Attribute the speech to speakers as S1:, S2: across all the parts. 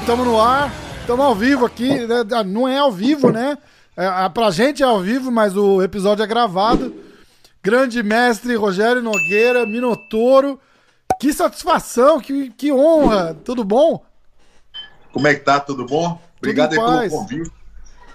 S1: Estamos no ar, estamos ao vivo aqui. né? Ah, Não é ao vivo, né? É, ah, pra gente é ao vivo, mas o episódio é gravado. Grande mestre Rogério Nogueira, Minotouro. Que satisfação, que, que honra. Tudo bom?
S2: Como é que tá? Tudo bom? Obrigado aí
S1: em
S2: pelo convite.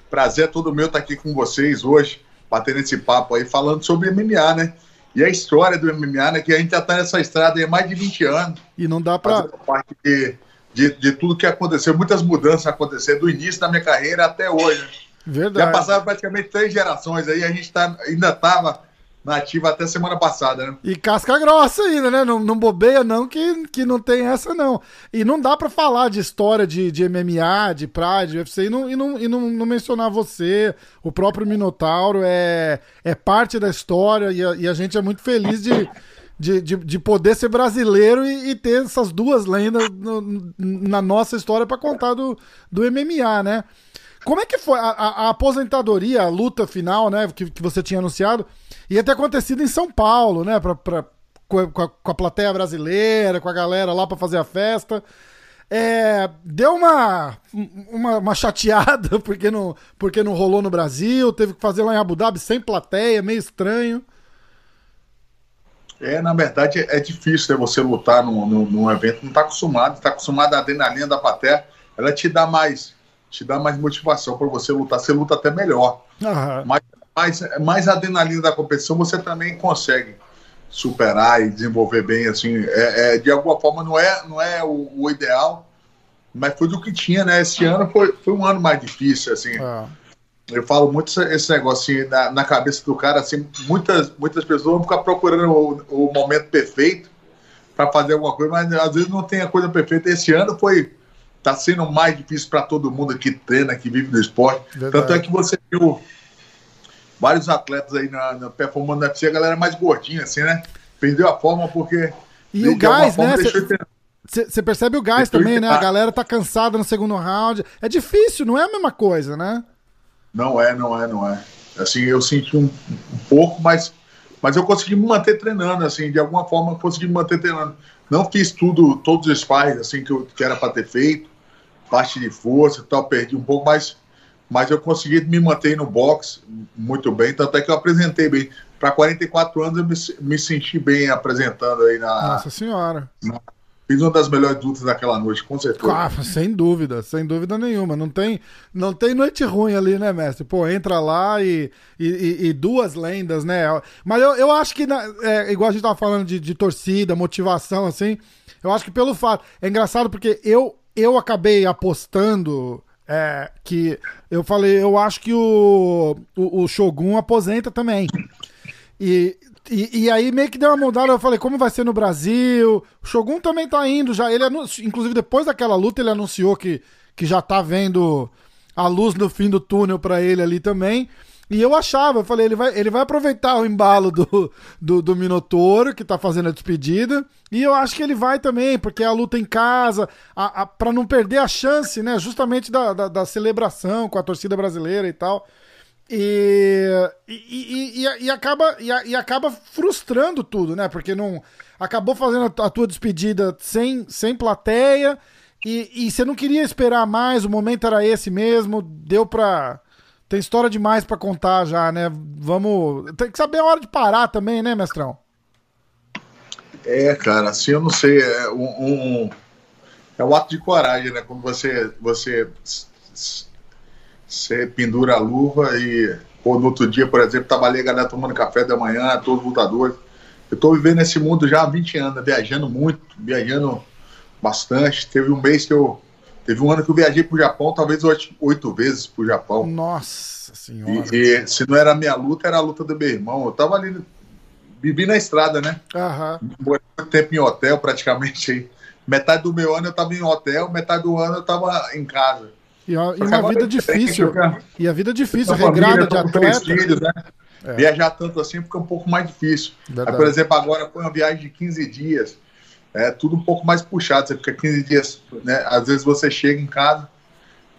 S2: Prazer é todo meu estar aqui com vocês hoje, batendo esse papo aí, falando sobre MMA, né? E a história do MMA, né? Que a gente já tá nessa estrada aí há mais de 20 anos,
S1: E não dá pra.
S2: fazendo parte de, de, de tudo que aconteceu, muitas mudanças aconteceram do início da minha carreira até hoje. né? Já
S1: Verdade.
S2: passaram praticamente três gerações aí, a gente tá, ainda estava na ativa até semana passada, né?
S1: E casca grossa ainda, né? Não, não bobeia, não, que, que não tem essa, não. E não dá pra falar de história de, de MMA, de Pride, de UFC, e, não, e, não, e não, não mencionar você, o próprio Minotauro, é, é parte da história, e a, e a gente é muito feliz de, de, de, de poder ser brasileiro e, e ter essas duas lendas no- na nossa história pra contar do, do MMA, né? Como é que foi a, a- a aposentadoria, a luta final, né, que, que você tinha anunciado, ia ter acontecido em São Paulo, né, pra, pra- com, a, com a- plateia brasileira, com a galera lá pra fazer a festa. É, deu uma, uma, uma chateada porque não, porque não rolou no Brasil, teve que fazer lá em Abu Dhabi sem plateia, meio estranho.
S2: É, na verdade, é difícil né, você lutar num, num, num evento, não está acostumado, está acostumado à adrenalina da plateia, ela te dá mais, te dá mais motivação para você lutar, você luta até melhor.
S1: Aham.
S2: Mas mais, mais adrenalina da competição você também consegue superar e desenvolver bem, assim, é, é, de alguma forma não é, não é o, o ideal, mas foi do que tinha, né? Esse ano foi, foi um ano mais difícil, assim.
S1: Ah,
S2: Eu falo muito esse- esse negócio assim, na, na cabeça do cara, assim, muitas, muitas pessoas vão ficar procurando o, o momento perfeito para fazer alguma coisa, mas às vezes não tem a coisa perfeita. Esse ano foi tá sendo mais difícil para todo mundo que treina, que vive do esporte.
S1: Verdade.
S2: Tanto é que você viu vários atletas aí na, na performance da UFC, a galera mais gordinha, assim, né? Perdeu a forma porque.
S1: E o gás, né? Você percebe o gás também, né? A galera tá cansada no segundo round. É difícil, não é a mesma coisa, né?
S2: Não é, não é, não é. Assim, eu senti um, um pouco, mas, mas eu consegui me manter treinando, assim, de alguma forma eu consegui me manter treinando. Não fiz tudo, todos os sparring, assim, que, eu, que era para ter feito, parte de força e tal, perdi um pouco, mas, mas eu consegui me manter no boxe muito bem, tanto é que eu apresentei bem. Para 44 anos eu me, me senti bem apresentando aí na.
S1: Nossa senhora.
S2: Fiz uma das melhores lutas daquela noite, com certeza.
S1: Ah, sem dúvida, sem dúvida nenhuma. Não tem, não tem noite ruim ali, né, mestre? Pô, entra lá e, e, e- duas lendas, né? Mas eu, eu acho que, na- é, igual a gente tava falando de, de torcida, motivação, assim, eu acho que pelo fato. É engraçado porque eu, eu acabei apostando é, que. Eu falei, eu acho que o, o, o Shogun aposenta também. E, e, e aí meio que deu uma mudada, eu falei, como vai ser no Brasil? O Shogun também tá indo já. Ele inclusive depois daquela luta ele anunciou que, que já tá vendo a luz no fim do túnel pra ele ali também. E eu achava, eu falei, ele vai, ele vai aproveitar o embalo do, do, do Minotouro, que tá fazendo a despedida. E eu acho que ele vai também, porque é a luta em casa, a, a, pra não perder a chance, né? Justamente da, da, da celebração com a torcida brasileira e tal. E, e, e, e- acaba, e, e acaba frustrando tudo, né? Porque não acabou fazendo a, a tua despedida sem, sem plateia e, e você não queria esperar mais, o momento era esse mesmo, deu pra. Tem história demais pra contar já, né? Vamos. Tem que saber a hora de parar também, né, mestrão?
S2: É, cara, assim, eu não sei, é um, um- é um ato de coragem, né? Quando você você pendura a luva e pô, no outro dia, por exemplo, ali a galera tomando café da manhã, todos os lutadores. Eu tô vivendo esse mundo já há 20 anos, viajando muito, viajando bastante. Teve um mês que eu Teve um ano que eu viajei pro Japão, talvez oito, oito vezes pro Japão.
S1: Nossa senhora.
S2: E, e, se não era a minha luta, era a luta do meu irmão. Eu tava ali, vivi na estrada, né?
S1: Aham.
S2: Morei muito tempo em hotel, praticamente. aí. Metade do meu ano eu tava em hotel, metade do ano eu tava em casa.
S1: E, a- e uma vida
S2: é
S1: difícil. E a vida difícil,
S2: Tenho família,
S1: regrada de atleta.
S2: filhos, né?
S1: É.
S2: Viajar tanto assim fica um pouco mais difícil. Aí, por exemplo, agora foi uma viagem de 15 dias. É tudo um pouco mais puxado. Você fica 15 dias, né? Às vezes você chega em casa,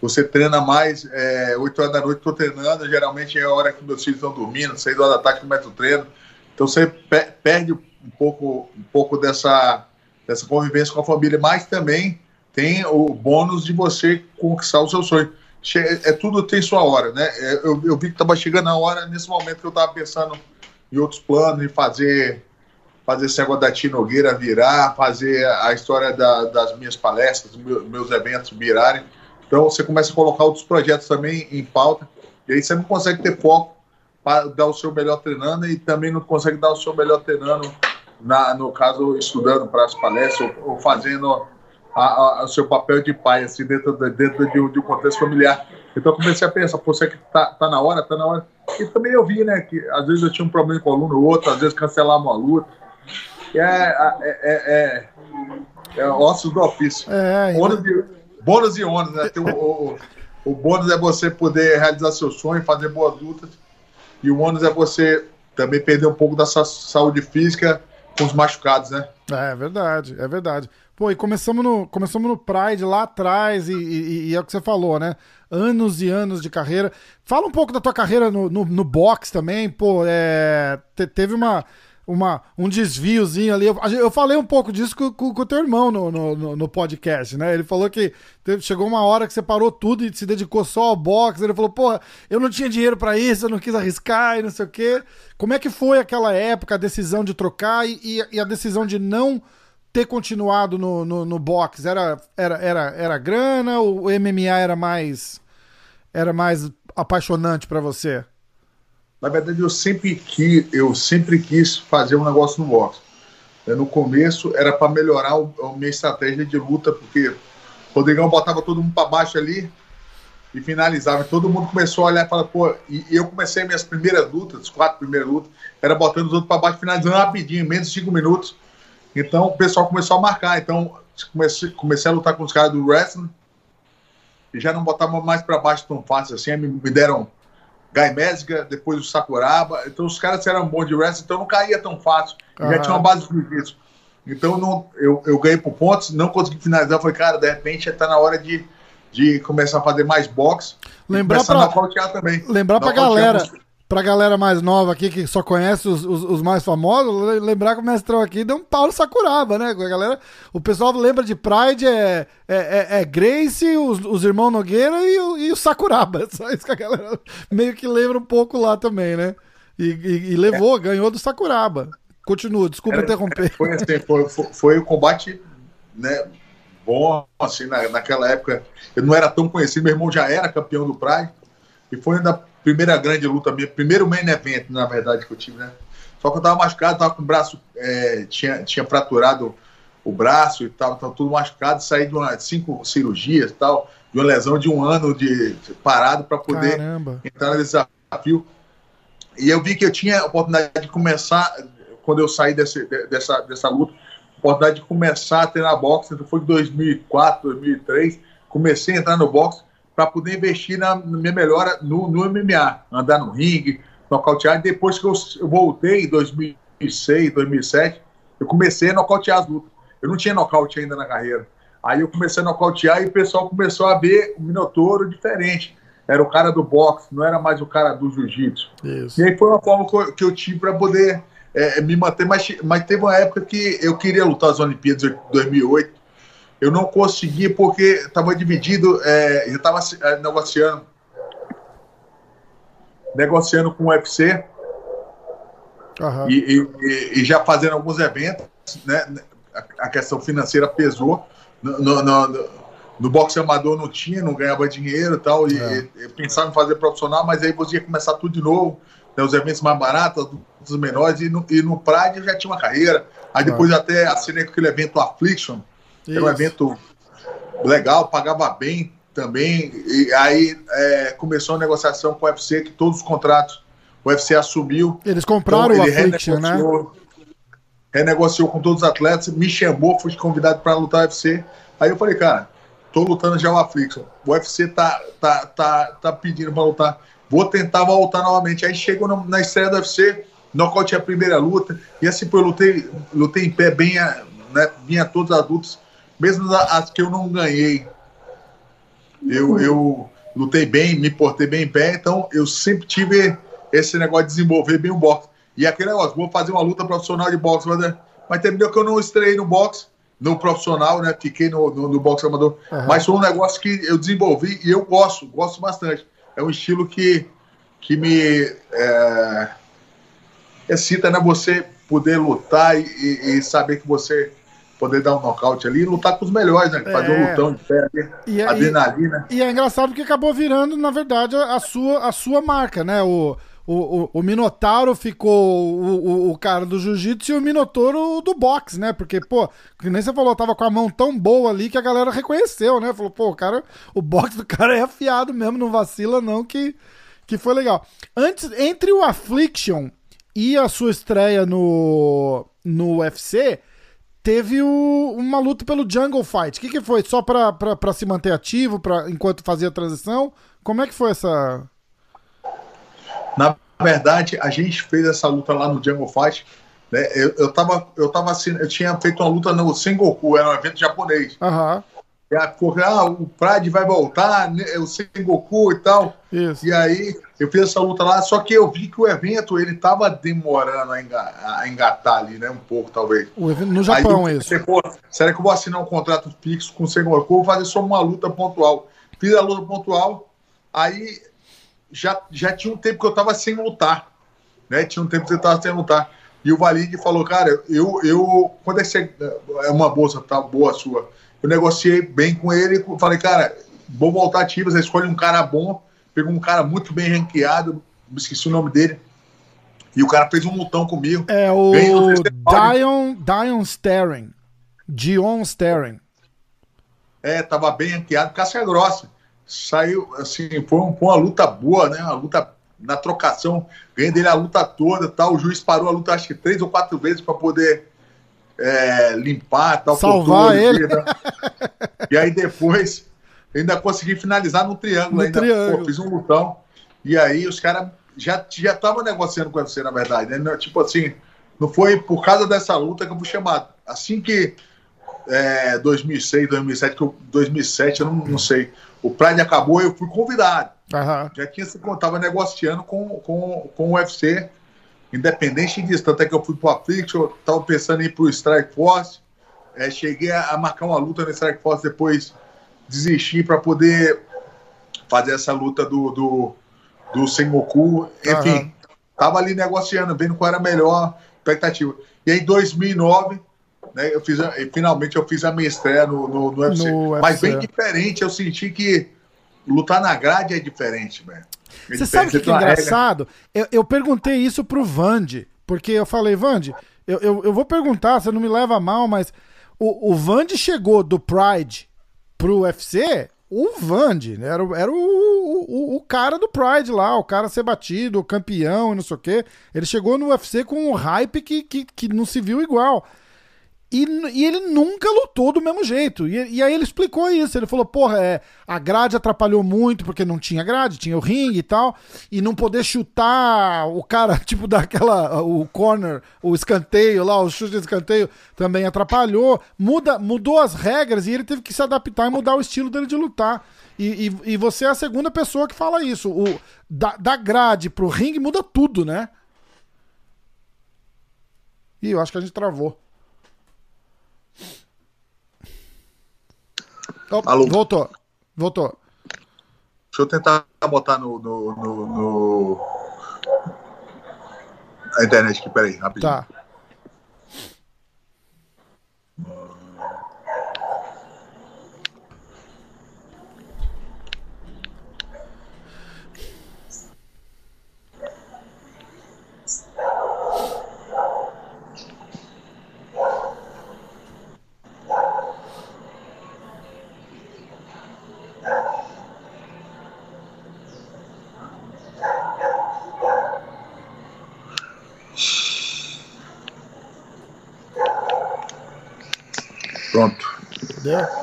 S2: você treina mais, é, 8 horas da noite estou treinando, geralmente é a hora que meus filhos estão dormindo, 6 horas da tarde começa o treino. Então você pe- perde um pouco, um pouco dessa, dessa convivência com a família, mas também tem o bônus de você conquistar o seu sonho. Che- É tudo tem sua hora, né? É, Eu, eu vi que estava chegando a hora nesse momento que eu estava pensando em outros planos, em fazer fazer esse negócio da Tia Nogueira virar, fazer a história da- das minhas palestras, meu- meus eventos virarem. Então você começa a colocar outros projetos também em pauta, e aí você não consegue ter foco para dar o seu melhor treinando e também não consegue dar o seu melhor treinando, na, no caso, estudando para as palestras ou, ou fazendo o seu papel de pai, assim, dentro, de, dentro de, de um contexto familiar. Então comecei a pensar, pô, será que tá, tá na hora, tá na hora. E também eu vi, né, que às vezes eu tinha um problema com o aluno ou outro, às vezes cancelava uma luta. É, é, é, é, é ossos do ofício.
S1: É, e-
S2: Ônus e, bônus e ônus, né? Tem o, o, o bônus é você poder realizar seu sonho, fazer boas lutas. E o ônus é você também perder um pouco da sua saúde física com os machucados, né?
S1: É verdade, é verdade. Pô, e começamos no, começamos no Pride lá atrás, e, e- e é o que você falou, né? Anos e anos de carreira. Fala um pouco da tua carreira no, no, no boxe também, pô. É, te- teve uma, uma, um desviozinho ali. Eu, eu falei um pouco disso com, com, com o teu irmão no, no, no- podcast, né? Ele falou que teve- chegou uma hora que você parou tudo e se dedicou só ao boxe. Ele falou, porra, eu não tinha dinheiro pra isso, eu não quis arriscar e não sei o quê. Como é que foi aquela época, a decisão de trocar e, e- e a decisão de não ter continuado no, no, no boxe? Era, era, era, era grana ou o MMA era mais, era mais apaixonante pra você?
S2: Na verdade, eu sempre quis, eu sempre quis fazer um negócio no boxe. É, No começo era para melhorar a minha estratégia de luta, porque o Rodrigão botava todo mundo para baixo ali e finalizava. E todo mundo começou a olhar e falar, pô, e, eu comecei minhas primeiras lutas, as quatro primeiras lutas, era botando os outros para baixo, finalizando rapidinho, menos de cinco minutos. Então o pessoal começou a marcar. Então comecei, comecei a lutar com os caras do wrestling e já não botava mais para baixo tão fácil assim. Me deram Guy Mésica, depois o Sakuraba. Então os caras eram bons de wrestling, então não caía tão fácil.
S1: Aham.
S2: Já tinha uma base de jiu-jitsu. Então não, eu, eu ganhei por pontos, não consegui finalizar. Eu falei, cara, de repente está na hora de, de começar a fazer mais boxe.
S1: Lembrar pra-
S2: também.
S1: Lembrar pra galera, pra galera mais nova aqui, que só conhece os, os, os mais famosos, le- lembrar que o mestrão aqui deu um pau no Sakuraba, né? A galera, o pessoal lembra de Pride, é, é, é, é Grace, os, os irmãos Nogueira e o, e o Sakuraba. Só isso que a galera meio que lembra um pouco lá também, né? E, e- e levou, ganhou do Sakuraba. Continua, desculpa
S2: Era-
S1: interromper.
S2: Foi, assim, foi, foi, foi o combate né, bom, assim, na, naquela época. Eu não era tão conhecido, meu irmão já era campeão do Pride. E foi da primeira grande luta minha, primeiro main event, na verdade, que eu tive, né? Só que eu tava machucado, tava com o braço, é, tinha, tinha fraturado o braço e tal, tava tudo machucado, saí de uma, cinco cirurgias e tal, de uma lesão de um ano de parado para poder
S1: Caramba.
S2: entrar nesse desafio. E eu vi que eu tinha a oportunidade de começar, quando eu saí desse, de- dessa, dessa luta, oportunidade de começar a treinar boxe. Então foi em 2004, 2003, comecei a entrar no boxe para poder investir na, na minha melhora no, no MMA, andar no ringue, nocautear. E depois que eu, eu voltei, em 2006, 2007, eu comecei a nocautear as lutas. Eu não tinha nocaute ainda na carreira. Aí eu comecei a nocautear e o pessoal começou a ver o Minotouro diferente. Era o cara do boxe, não era mais o cara do jiu-jitsu. E aí foi uma forma que eu, que eu tive para poder é, me manter. Mas, mas teve uma época que eu queria lutar as Olimpíadas de 2008. Eu não consegui porque estava dividido, é, eu estava negociando negociando com o UFC
S1: Aham.
S2: e, e- e já fazendo alguns eventos, né? A, a questão financeira pesou. No, no, no, no boxe amador não tinha, não ganhava dinheiro e tal. E,
S1: É.
S2: e pensava em fazer profissional, mas aí você ia começar tudo de novo. Né, os eventos mais baratos, os menores, e no, e no Pride eu já tinha uma carreira. Aí depois eu até assinei com aquele evento Affliction, era um evento legal, pagava bem também. E aí é, começou a negociação com o UFC, que todos os contratos o UFC assumiu.
S1: Eles compraram então, ele Affliction, né?
S2: Renegociou com todos os atletas, me chamou, fui convidado para lutar UFC. Aí eu falei, cara, tô lutando já o Affliction. O UFC tá, tá, tá, tá pedindo para lutar. Vou tentar voltar novamente. Aí chegou na estreia do UFC, nocaute a primeira luta. E assim, eu lutei, lutei em pé bem, né, vinha todos adultos, mesmo as que eu não ganhei. Eu, eu lutei bem, me portei bem em pé, então eu sempre tive esse negócio de desenvolver bem o boxe. E aquele negócio, vou fazer uma luta profissional de boxe, mas, mas terminou que eu não estrei no boxe, no profissional, né? Fiquei no, no, no boxe amador. Uhum. Mas foi um negócio que eu desenvolvi e eu gosto, gosto bastante. É um estilo que, que me é, excita, né? Você poder lutar e, e, e saber que você poder dar um nocaute ali e lutar com os melhores, né? Fazer um é. lutão de pé ali, e, adrenalina.
S1: E, e, é engraçado porque acabou virando, na verdade, a sua, a sua marca, né? O, o, o, o Minotauro ficou o, o, o cara do jiu-jitsu e o Minotauro do boxe, né? Porque, pô, que nem você falou, tava com a mão tão boa ali que a galera reconheceu, né? Falou, pô, o cara, o boxe do cara é afiado mesmo, não vacila não, que, que foi legal. Antes, entre o Affliction e a sua estreia no, no UFC, teve o, uma luta pelo Jungle Fight. O que, que foi? Só pra, pra, pra se manter ativo pra, enquanto fazia a transição? Como é que foi essa.
S2: Na verdade, a gente fez essa luta lá no Jungle Fight. Né? Eu, eu, tava, eu, tava eu tinha feito uma luta no Sengoku, era um evento japonês.
S1: Aham. Uhum.
S2: E a, ah, o Pride vai voltar, né, o Sengoku e tal.
S1: Isso.
S2: E aí eu fiz essa luta lá, só que eu vi que o evento ele tava demorando a, engatar, a engatar ali, né? Um pouco, talvez.
S1: No Japão, aí, isso.
S2: Pô, será que eu vou assinar um contrato fixo com o Sengoku? Vou fazer só uma luta pontual. Fiz a luta pontual, aí já, já tinha um tempo que eu tava sem lutar. Né? Tinha um tempo que eu tava sem lutar. E o Valide falou, cara, eu, eu quando é, é uma bolsa tá boa sua, eu negociei bem com ele, falei, cara, vou voltar você escolhe um cara bom, pegou um cara muito bem ranqueado, esqueci o nome dele, e o cara fez um lutão comigo.
S1: É o Dion, Dion Sterling, Dion Sterling.
S2: É, tava bem ranqueado, casca grossa. Saiu, assim, foi, um, foi uma luta boa, né, uma luta na trocação, ganhei dele a luta toda, tal. O juiz parou a luta acho que três ou quatro vezes para poder é, limpar, tal.
S1: Salvar ele. Né?
S2: E aí depois ainda consegui finalizar no triângulo. No ainda,
S1: triângulo. Pô,
S2: fiz um lutão. E aí os caras já já estavam negociando com você, na verdade. Né? Tipo assim, não foi por causa dessa luta que eu fui chamado. Assim que é, 2006, 2007, que eu, 2007, eu não, não sei. O Pride acabou, eu fui convidado.
S1: Uhum.
S2: Já tinha se tava negociando com, com, com o UFC, independente disso. Tanto é que eu fui pro Affliction, tava pensando em ir pro Strike Force. É, cheguei a, marcar uma luta no Strike Force, depois desisti para poder fazer essa luta do, do, do Sengoku. Enfim, uhum. tava ali negociando, vendo qual era a melhor expectativa. E aí, em 2009, né, eu fiz finalmente eu fiz a minha estreia no, no, no UFC. No Mas bem diferente, eu senti que lutar na grade é diferente, velho.
S1: É Você sabe o que, que é engraçado? Eu, eu, perguntei isso pro Vande, porque eu falei, Vande, eu, eu, eu, vou perguntar, você não me leva mal, mas o, o Vande chegou do Pride pro UFC, o Vande, né? era, era o, o, o, cara do Pride lá, o cara ser batido, o campeão e não sei o quê. Ele chegou no UFC com um hype que, que, que não se viu igual. E, e, ele nunca lutou do mesmo jeito. E, e, aí ele explicou isso. Ele falou: porra, é, a grade atrapalhou muito porque não tinha grade, tinha o ringue e tal. E não poder chutar o cara, tipo, daquela. O corner, o escanteio lá, o chute de escanteio também atrapalhou. Muda, mudou as regras e ele teve que se adaptar e mudar o estilo dele de lutar. E, e, você é a segunda pessoa que fala isso. O, da, da grade pro ringue muda tudo, né? Ih, eu acho que a gente travou. Oh, Alô? Voltou. Voltou.
S2: Deixa eu tentar botar no, no, no, no... a internet aqui, peraí, rapidinho.
S1: Tá.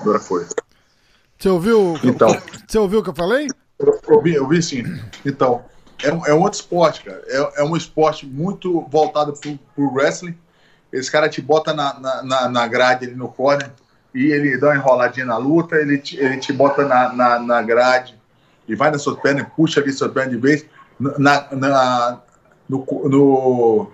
S2: Agora foi.
S1: Você ouviu?
S2: Então.
S1: Você ouviu o que eu falei?
S2: Eu, eu vi, eu vi sim. Então, é, um- é um outro esporte, cara. É, é um esporte muito voltado pro, pro wrestling. Esse cara te bota na, na, na- na grade ali no corner e ele dá uma enroladinha na luta, ele te, ele te bota na, na, na grade e vai nas suas pernas, puxa ali suas pernas de vez. Na, na- no, no-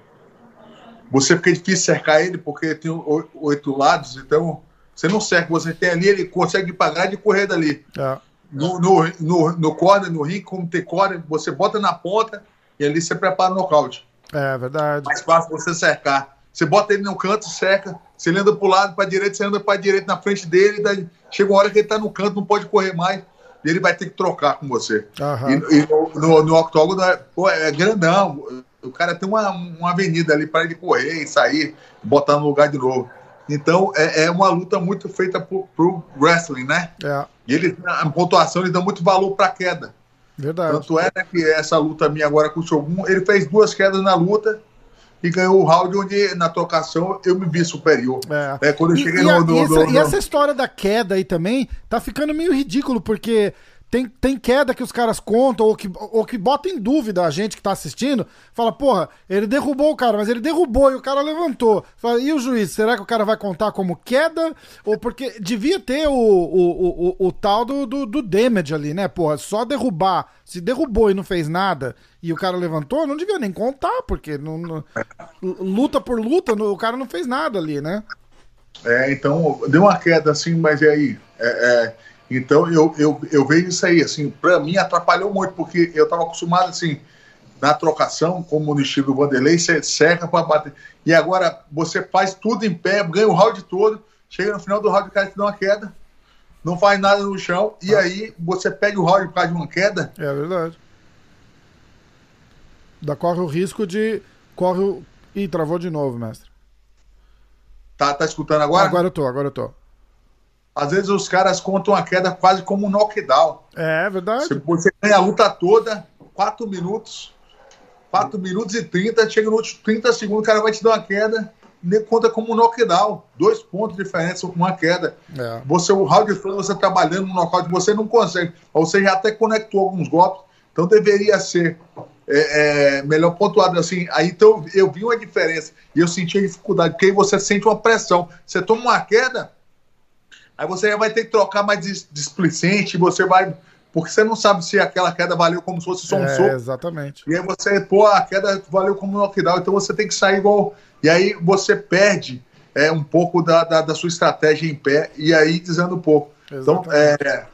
S2: você fica difícil cercar ele porque tem oito lados, então você não cerca, você tem ali, ele consegue ir pra grade e correr dali
S1: É.
S2: no, no, no, no corner, no ringue, como tem corner, você bota na ponta e ali você prepara o nocaute.
S1: É verdade.
S2: Mais fácil você cercar. Você bota ele no canto, cerca. Ele anda pro lado, pra direita, você anda pra direita na frente dele. Daí chega uma hora que ele tá no canto, não pode correr mais. E ele vai ter que trocar com você.
S1: Aham.
S2: E, e no, no, no octógono é, pô, é grandão. O cara tem uma, uma avenida ali para ele correr e sair, botar no lugar de novo. Então é, é uma luta muito feita pro, pro wrestling, né?
S1: É,
S2: E ele, a pontuação, eles dão muito valor para queda.
S1: verdade.
S2: Tanto é né, que essa luta minha agora com o Shogun, ele fez duas quedas na luta e ganhou o round onde na trocação eu me vi superior.
S1: É.
S2: É, quando eu cheguei
S1: e
S2: no, no-
S1: e essa,
S2: no-
S1: e essa história da queda aí também tá ficando meio ridículo, porque tem, tem queda que os caras contam ou que, ou que bota em dúvida a gente que tá assistindo. Fala, porra, ele derrubou o cara, mas ele derrubou e o cara levantou. Fala, e o juiz, será que o cara vai contar como queda? Ou porque devia ter o, o, o, o, tal do, do, do damage ali, né? Porra, só derrubar. Se derrubou e não fez nada e o cara levantou, não devia nem contar, porque não, não- luta por luta, o cara não fez nada ali, né?
S2: É, então deu uma queda assim, mas e aí? É, é, então eu, eu, eu vejo isso aí, assim, pra mim atrapalhou muito, porque eu tava acostumado assim, na trocação, como no estilo do Vanderlei, você cerca para bater. E agora você faz tudo em pé, ganha o round todo, chega no final do round, o cara te dá uma queda, não faz nada no chão, e aí você pega o round por causa de uma queda,
S1: É verdade. Da corre o risco de. Corre o. Ih, travou de novo, mestre.
S2: tá, tá escutando agora?
S1: Agora eu tô, agora eu tô.
S2: Às vezes os caras contam a queda quase como um knockdown.
S1: É verdade.
S2: Você, você ganha a luta toda, 4 minutos, 4 minutos e 30, chega no último 30 segundos, o cara vai te dar uma queda, nem conta como um knockdown. Dois pontos de diferença com uma queda.
S1: É.
S2: Você, o round todo, você trabalhando no nocaute, você não consegue. Você já até conectou alguns golpes, então deveria ser é, é, melhor pontuado assim. Aí então eu vi uma diferença e eu senti a dificuldade, porque aí você sente uma pressão. Você toma uma queda, aí você vai ter que trocar mais dis- displicente, você vai. Porque você não sabe se aquela queda valeu como se fosse só um
S1: É,
S2: soco.
S1: exatamente.
S2: E aí você, pô, a queda valeu como knockdown, então você tem que sair igual. E aí você perde é, um pouco da, da, da sua estratégia em pé e aí dizendo um pouco. Então,
S1: Exatamente.
S2: é,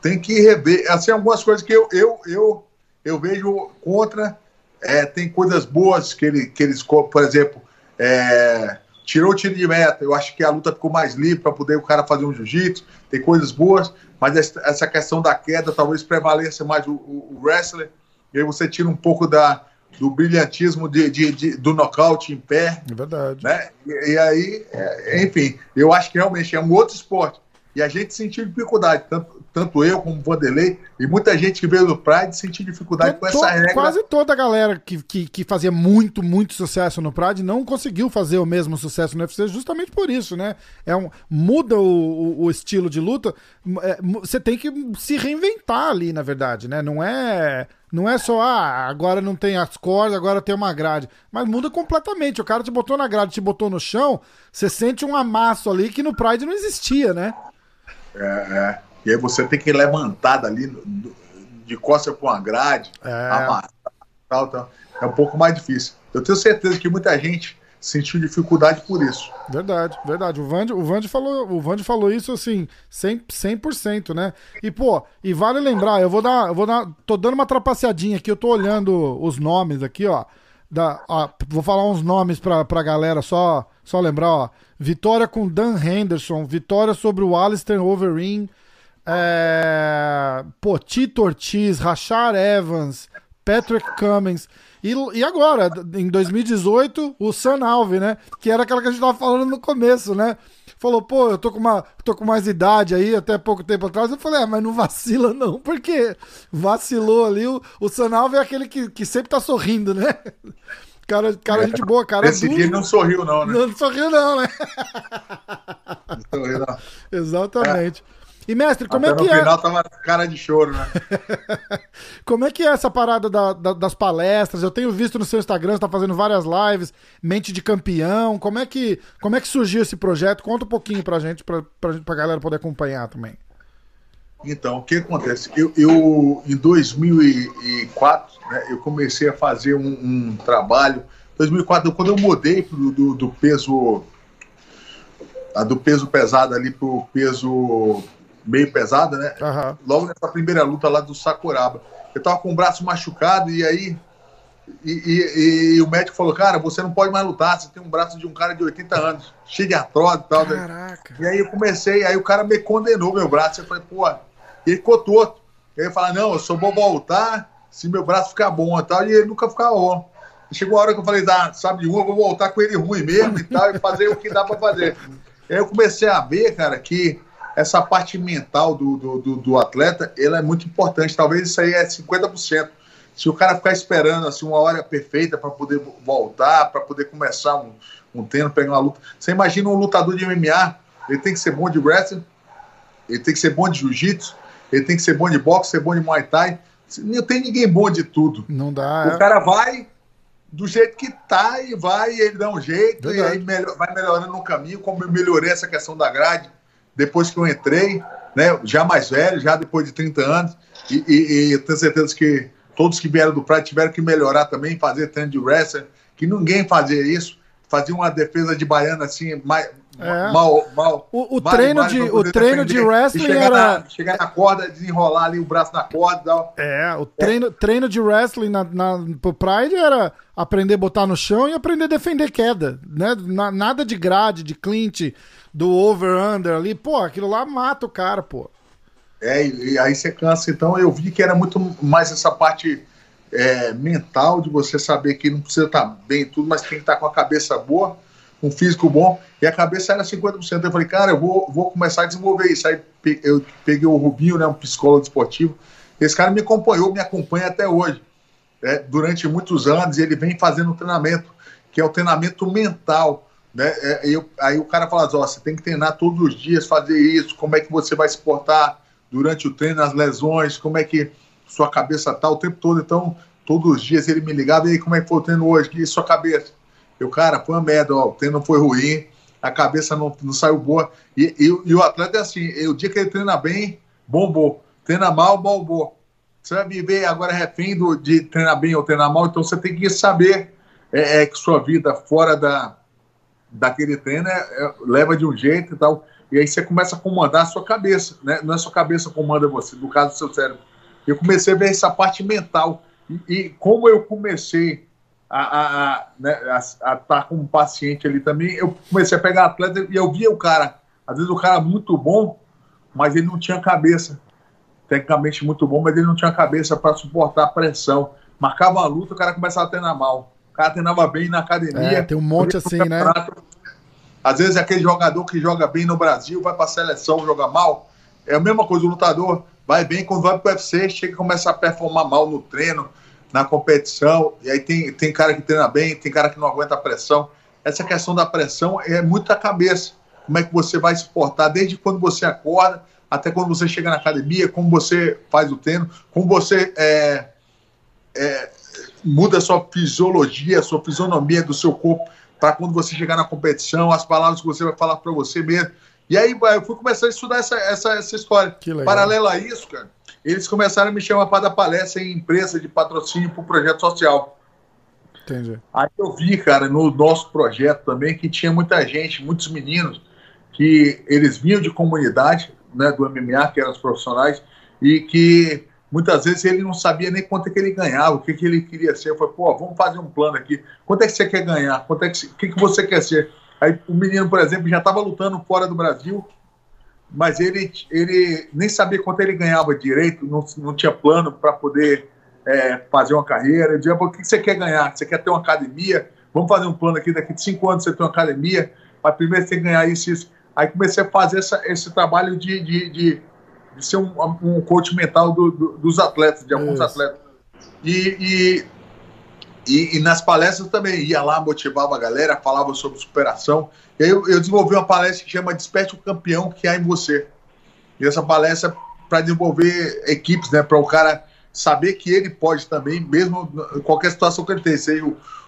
S2: tem que rever. Assim, algumas coisas que eu, eu, eu, eu vejo contra. é, tem coisas boas que, ele, que eles, por exemplo, é, tirou o tiro de meta. Eu acho que a luta ficou mais livre para poder o cara fazer um jiu-jitsu. Tem coisas boas, mas essa, questão da queda talvez prevaleça mais o, o, o wrestler. E aí você tira um pouco da, do brilhantismo de, de, de- do nocaute em pé
S1: É verdade.
S2: né? E, e aí, é, enfim, eu acho que realmente é um outro esporte. E a gente sentiu dificuldade, tanto, tanto eu como o Vanderlei, e muita gente que veio do Pride sentiu dificuldade com
S1: To-
S2: essa regra.
S1: Quase toda a galera que, que, que fazia muito, muito sucesso no Pride não conseguiu fazer o mesmo sucesso no UFC justamente por isso, né? É um, muda o, o- o estilo de luta, é, você tem que se reinventar ali, na verdade, né? Não é, não é só, ah, agora não tem as cordas, agora tem uma grade. Mas muda completamente. O cara te botou na grade, te botou no chão, você sente um amasso ali que no Pride não existia, né?
S2: É, é. E aí você tem que levantar dali no- do- de costas para uma grade,
S1: É.
S2: amassar, tal, tal. É um pouco mais difícil. Eu tenho certeza que muita gente sentiu dificuldade por isso.
S1: Verdade, verdade. O Vande, o Vande falou, o Vande falou isso assim, 100%, 100%, né? E pô, e vale lembrar, eu vou dar, eu vou dar, tô dando uma trapaceadinha aqui, eu tô olhando os nomes aqui, ó. Da, ó, vou falar uns nomes pra, pra galera só, só lembrar, ó. Vitória com Dan Henderson, vitória sobre o Alistair Overeem, é, pô, Tito Ortiz, Rashard Evans, Patrick Cummings. E, e agora, em 2018, o Sam Alve, né? Que era aquela que a gente tava falando no começo, né? Falou, pô, eu tô com, uma, tô com mais idade aí, até pouco tempo atrás. Eu falei, ah, mas não vacila não, porque vacilou ali. O, o Sam Alve é aquele que, que sempre tá sorrindo, né? Cara, cara, gente boa, cara.
S2: Esse dia ele não sorriu, não, né?
S1: Não sorriu, não, né? Não sorriu, não. Exatamente. É. E, mestre, como Até é que
S2: no é. No final tava cara de choro, né?
S1: como é que é essa parada da, da, das palestras? Eu tenho visto no seu Instagram, você tá fazendo várias lives, mente de campeão. Como é que, como é que surgiu esse projeto? Conta um pouquinho pra gente, pra, pra, pra galera poder acompanhar também.
S2: Então, o que acontece? Eu, eu em 2004, né, eu comecei a fazer um, um trabalho. 2004, quando eu mudei do, do, do peso do peso pesado ali pro peso meio pesado, né? Uhum. Logo nessa primeira luta lá do Sakuraba. Eu tava com o braço machucado e aí e, e, e, o médico falou, cara, você não pode mais lutar, você tem um braço de um cara de 80 anos, cheio de artrose e tal. Caraca. E aí eu comecei, aí o cara me condenou meu braço. Eu falei, pô, ele ficou torto. E aí eu falei, não, eu só vou voltar se meu braço ficar bom e tal, e ele nunca ficava bom. chegou a hora que eu falei, ah, sabe de um, eu vou voltar com ele ruim mesmo e tal, e fazer o que dá para fazer. aí eu comecei a ver, cara, que essa parte mental do, do, do, do atleta, ela é muito importante. Talvez isso aí é 50%. Se o cara ficar esperando assim, uma hora perfeita para poder voltar, para poder começar um, um treino, pegar uma luta. Você imagina um lutador de MMA, ele tem que ser bom de wrestling, ele tem que ser bom de jiu-jitsu, ele tem que ser bom de boxe, ser bom de muay thai. Não tem ninguém bom de tudo.
S1: Não dá.
S2: O cara vai do jeito que tá e vai, ele dá um jeito, Verdade. e aí melhor, vai melhorando no caminho, como eu melhorei essa questão da grade depois que eu entrei, né, já mais velho, já depois de 30 anos, e, e, e tenho certeza que todos que vieram do Pride tiveram que melhorar também, fazer treino de wrestling, que ninguém fazia isso, fazia uma defesa de baiana assim, mais, é. mal, mal.
S1: O, o treino, de, o treino de wrestling
S2: chegar
S1: era.
S2: Na, chegar na corda, desenrolar ali o braço na corda. Tal.
S1: É, o treino, é. treino de wrestling na, na, pro Pride era aprender a botar no chão e aprender a defender queda. Né? Na, nada de grade, de clinch, do over-under ali. Pô, aquilo lá mata o cara, pô.
S2: É, e aí você cansa. Então eu vi que era muito mais essa parte é, mental de você saber que não precisa estar bem tudo, mas tem que estar com a cabeça boa, um físico bom. E a cabeça era 50%. Eu falei, cara, eu vou, vou começar a desenvolver isso. Aí eu peguei o Rubinho, né, um psicólogo esportivo. Esse cara me acompanhou, me acompanha até hoje. É, durante muitos anos, ele vem fazendo um treinamento, que é o treinamento mental. Né? É, eu, aí o cara fala ó, você tem que treinar todos os dias, fazer isso, como é que você vai se portar durante o treino, as lesões, como é que sua cabeça tá o tempo todo. Então, todos os dias ele me ligava, e aí, como é que foi o treino hoje? E sua cabeça? Eu, cara, foi uma merda, ó, o treino foi ruim, a cabeça não, não saiu boa. E, e, e o atleta é assim, o dia que ele treina bem, bombou. Treina mal, bombou. Você vai viver agora refém do, de treinar bem ou treinar mal, então você tem que saber é, é que sua vida fora da, daquele treino é, é, leva de um jeito e tal. E aí você começa a comandar a sua cabeça, né? Não é sua cabeça que comanda você, no caso do seu cérebro. Eu comecei a ver essa parte mental. E, e como eu comecei a, a, né, a, a estar com um paciente ali também, eu comecei a pegar atleta e eu via o cara. Às vezes o cara muito bom, mas ele não tinha cabeça. Tecnicamente muito bom, mas ele não tinha cabeça para suportar a pressão. Marcava a luta, o cara começava a treinar mal. O cara treinava bem na academia. É,
S1: tem um monte assim, né?
S2: Às vezes é aquele jogador que joga bem no Brasil, vai para a seleção, joga mal. É a mesma coisa, o lutador vai bem, quando vai para o UFC, chega e começa a performar mal no treino, na competição. E aí tem, tem cara que treina bem, tem cara que não aguenta a pressão. Essa questão da pressão é muita cabeça. Como é que você vai se portar desde quando você acorda até quando você chega na academia, como você faz o treino, como você é, é, muda a sua fisiologia, a sua fisionomia do seu corpo para quando você chegar na competição, as palavras que você vai falar para você mesmo. E aí eu fui começar a estudar essa, essa, essa história. Paralelo a isso, cara, eles começaram a me chamar para dar palestra em empresa de patrocínio para o projeto social.
S1: Entendi.
S2: Aí eu vi, cara, no nosso projeto também, que tinha muita gente, muitos meninos, que eles vinham de comunidade, né, do MMA, que eram os profissionais, e que Muitas vezes ele não sabia nem quanto é que ele ganhava, o que, que ele queria ser. Eu falei, pô, vamos fazer um plano aqui. Quanto é que você quer ganhar? Quanto é que, que, que você quer ser? Aí o menino, por exemplo, já estava lutando fora do Brasil, mas ele, ele nem sabia quanto ele ganhava direito, não, não tinha plano para poder é, fazer uma carreira. Eu dizia, o que você quer ganhar? Você quer ter uma academia? Vamos fazer um plano aqui, daqui de cinco anos você tem uma academia, mas primeiro você tem que ganhar isso, isso. Aí comecei a fazer essa, esse trabalho de, de, de de ser um, um coach mental do, do, dos atletas, de alguns Isso. atletas. E, e, e, e, nas palestras também ia lá, motivava a galera, falava sobre superação. E aí eu, eu desenvolvi uma palestra que chama Desperte o Campeão que há em você. E essa palestra é para desenvolver equipes, né? Para o cara saber que ele pode também, mesmo em qualquer situação que ele tem, seja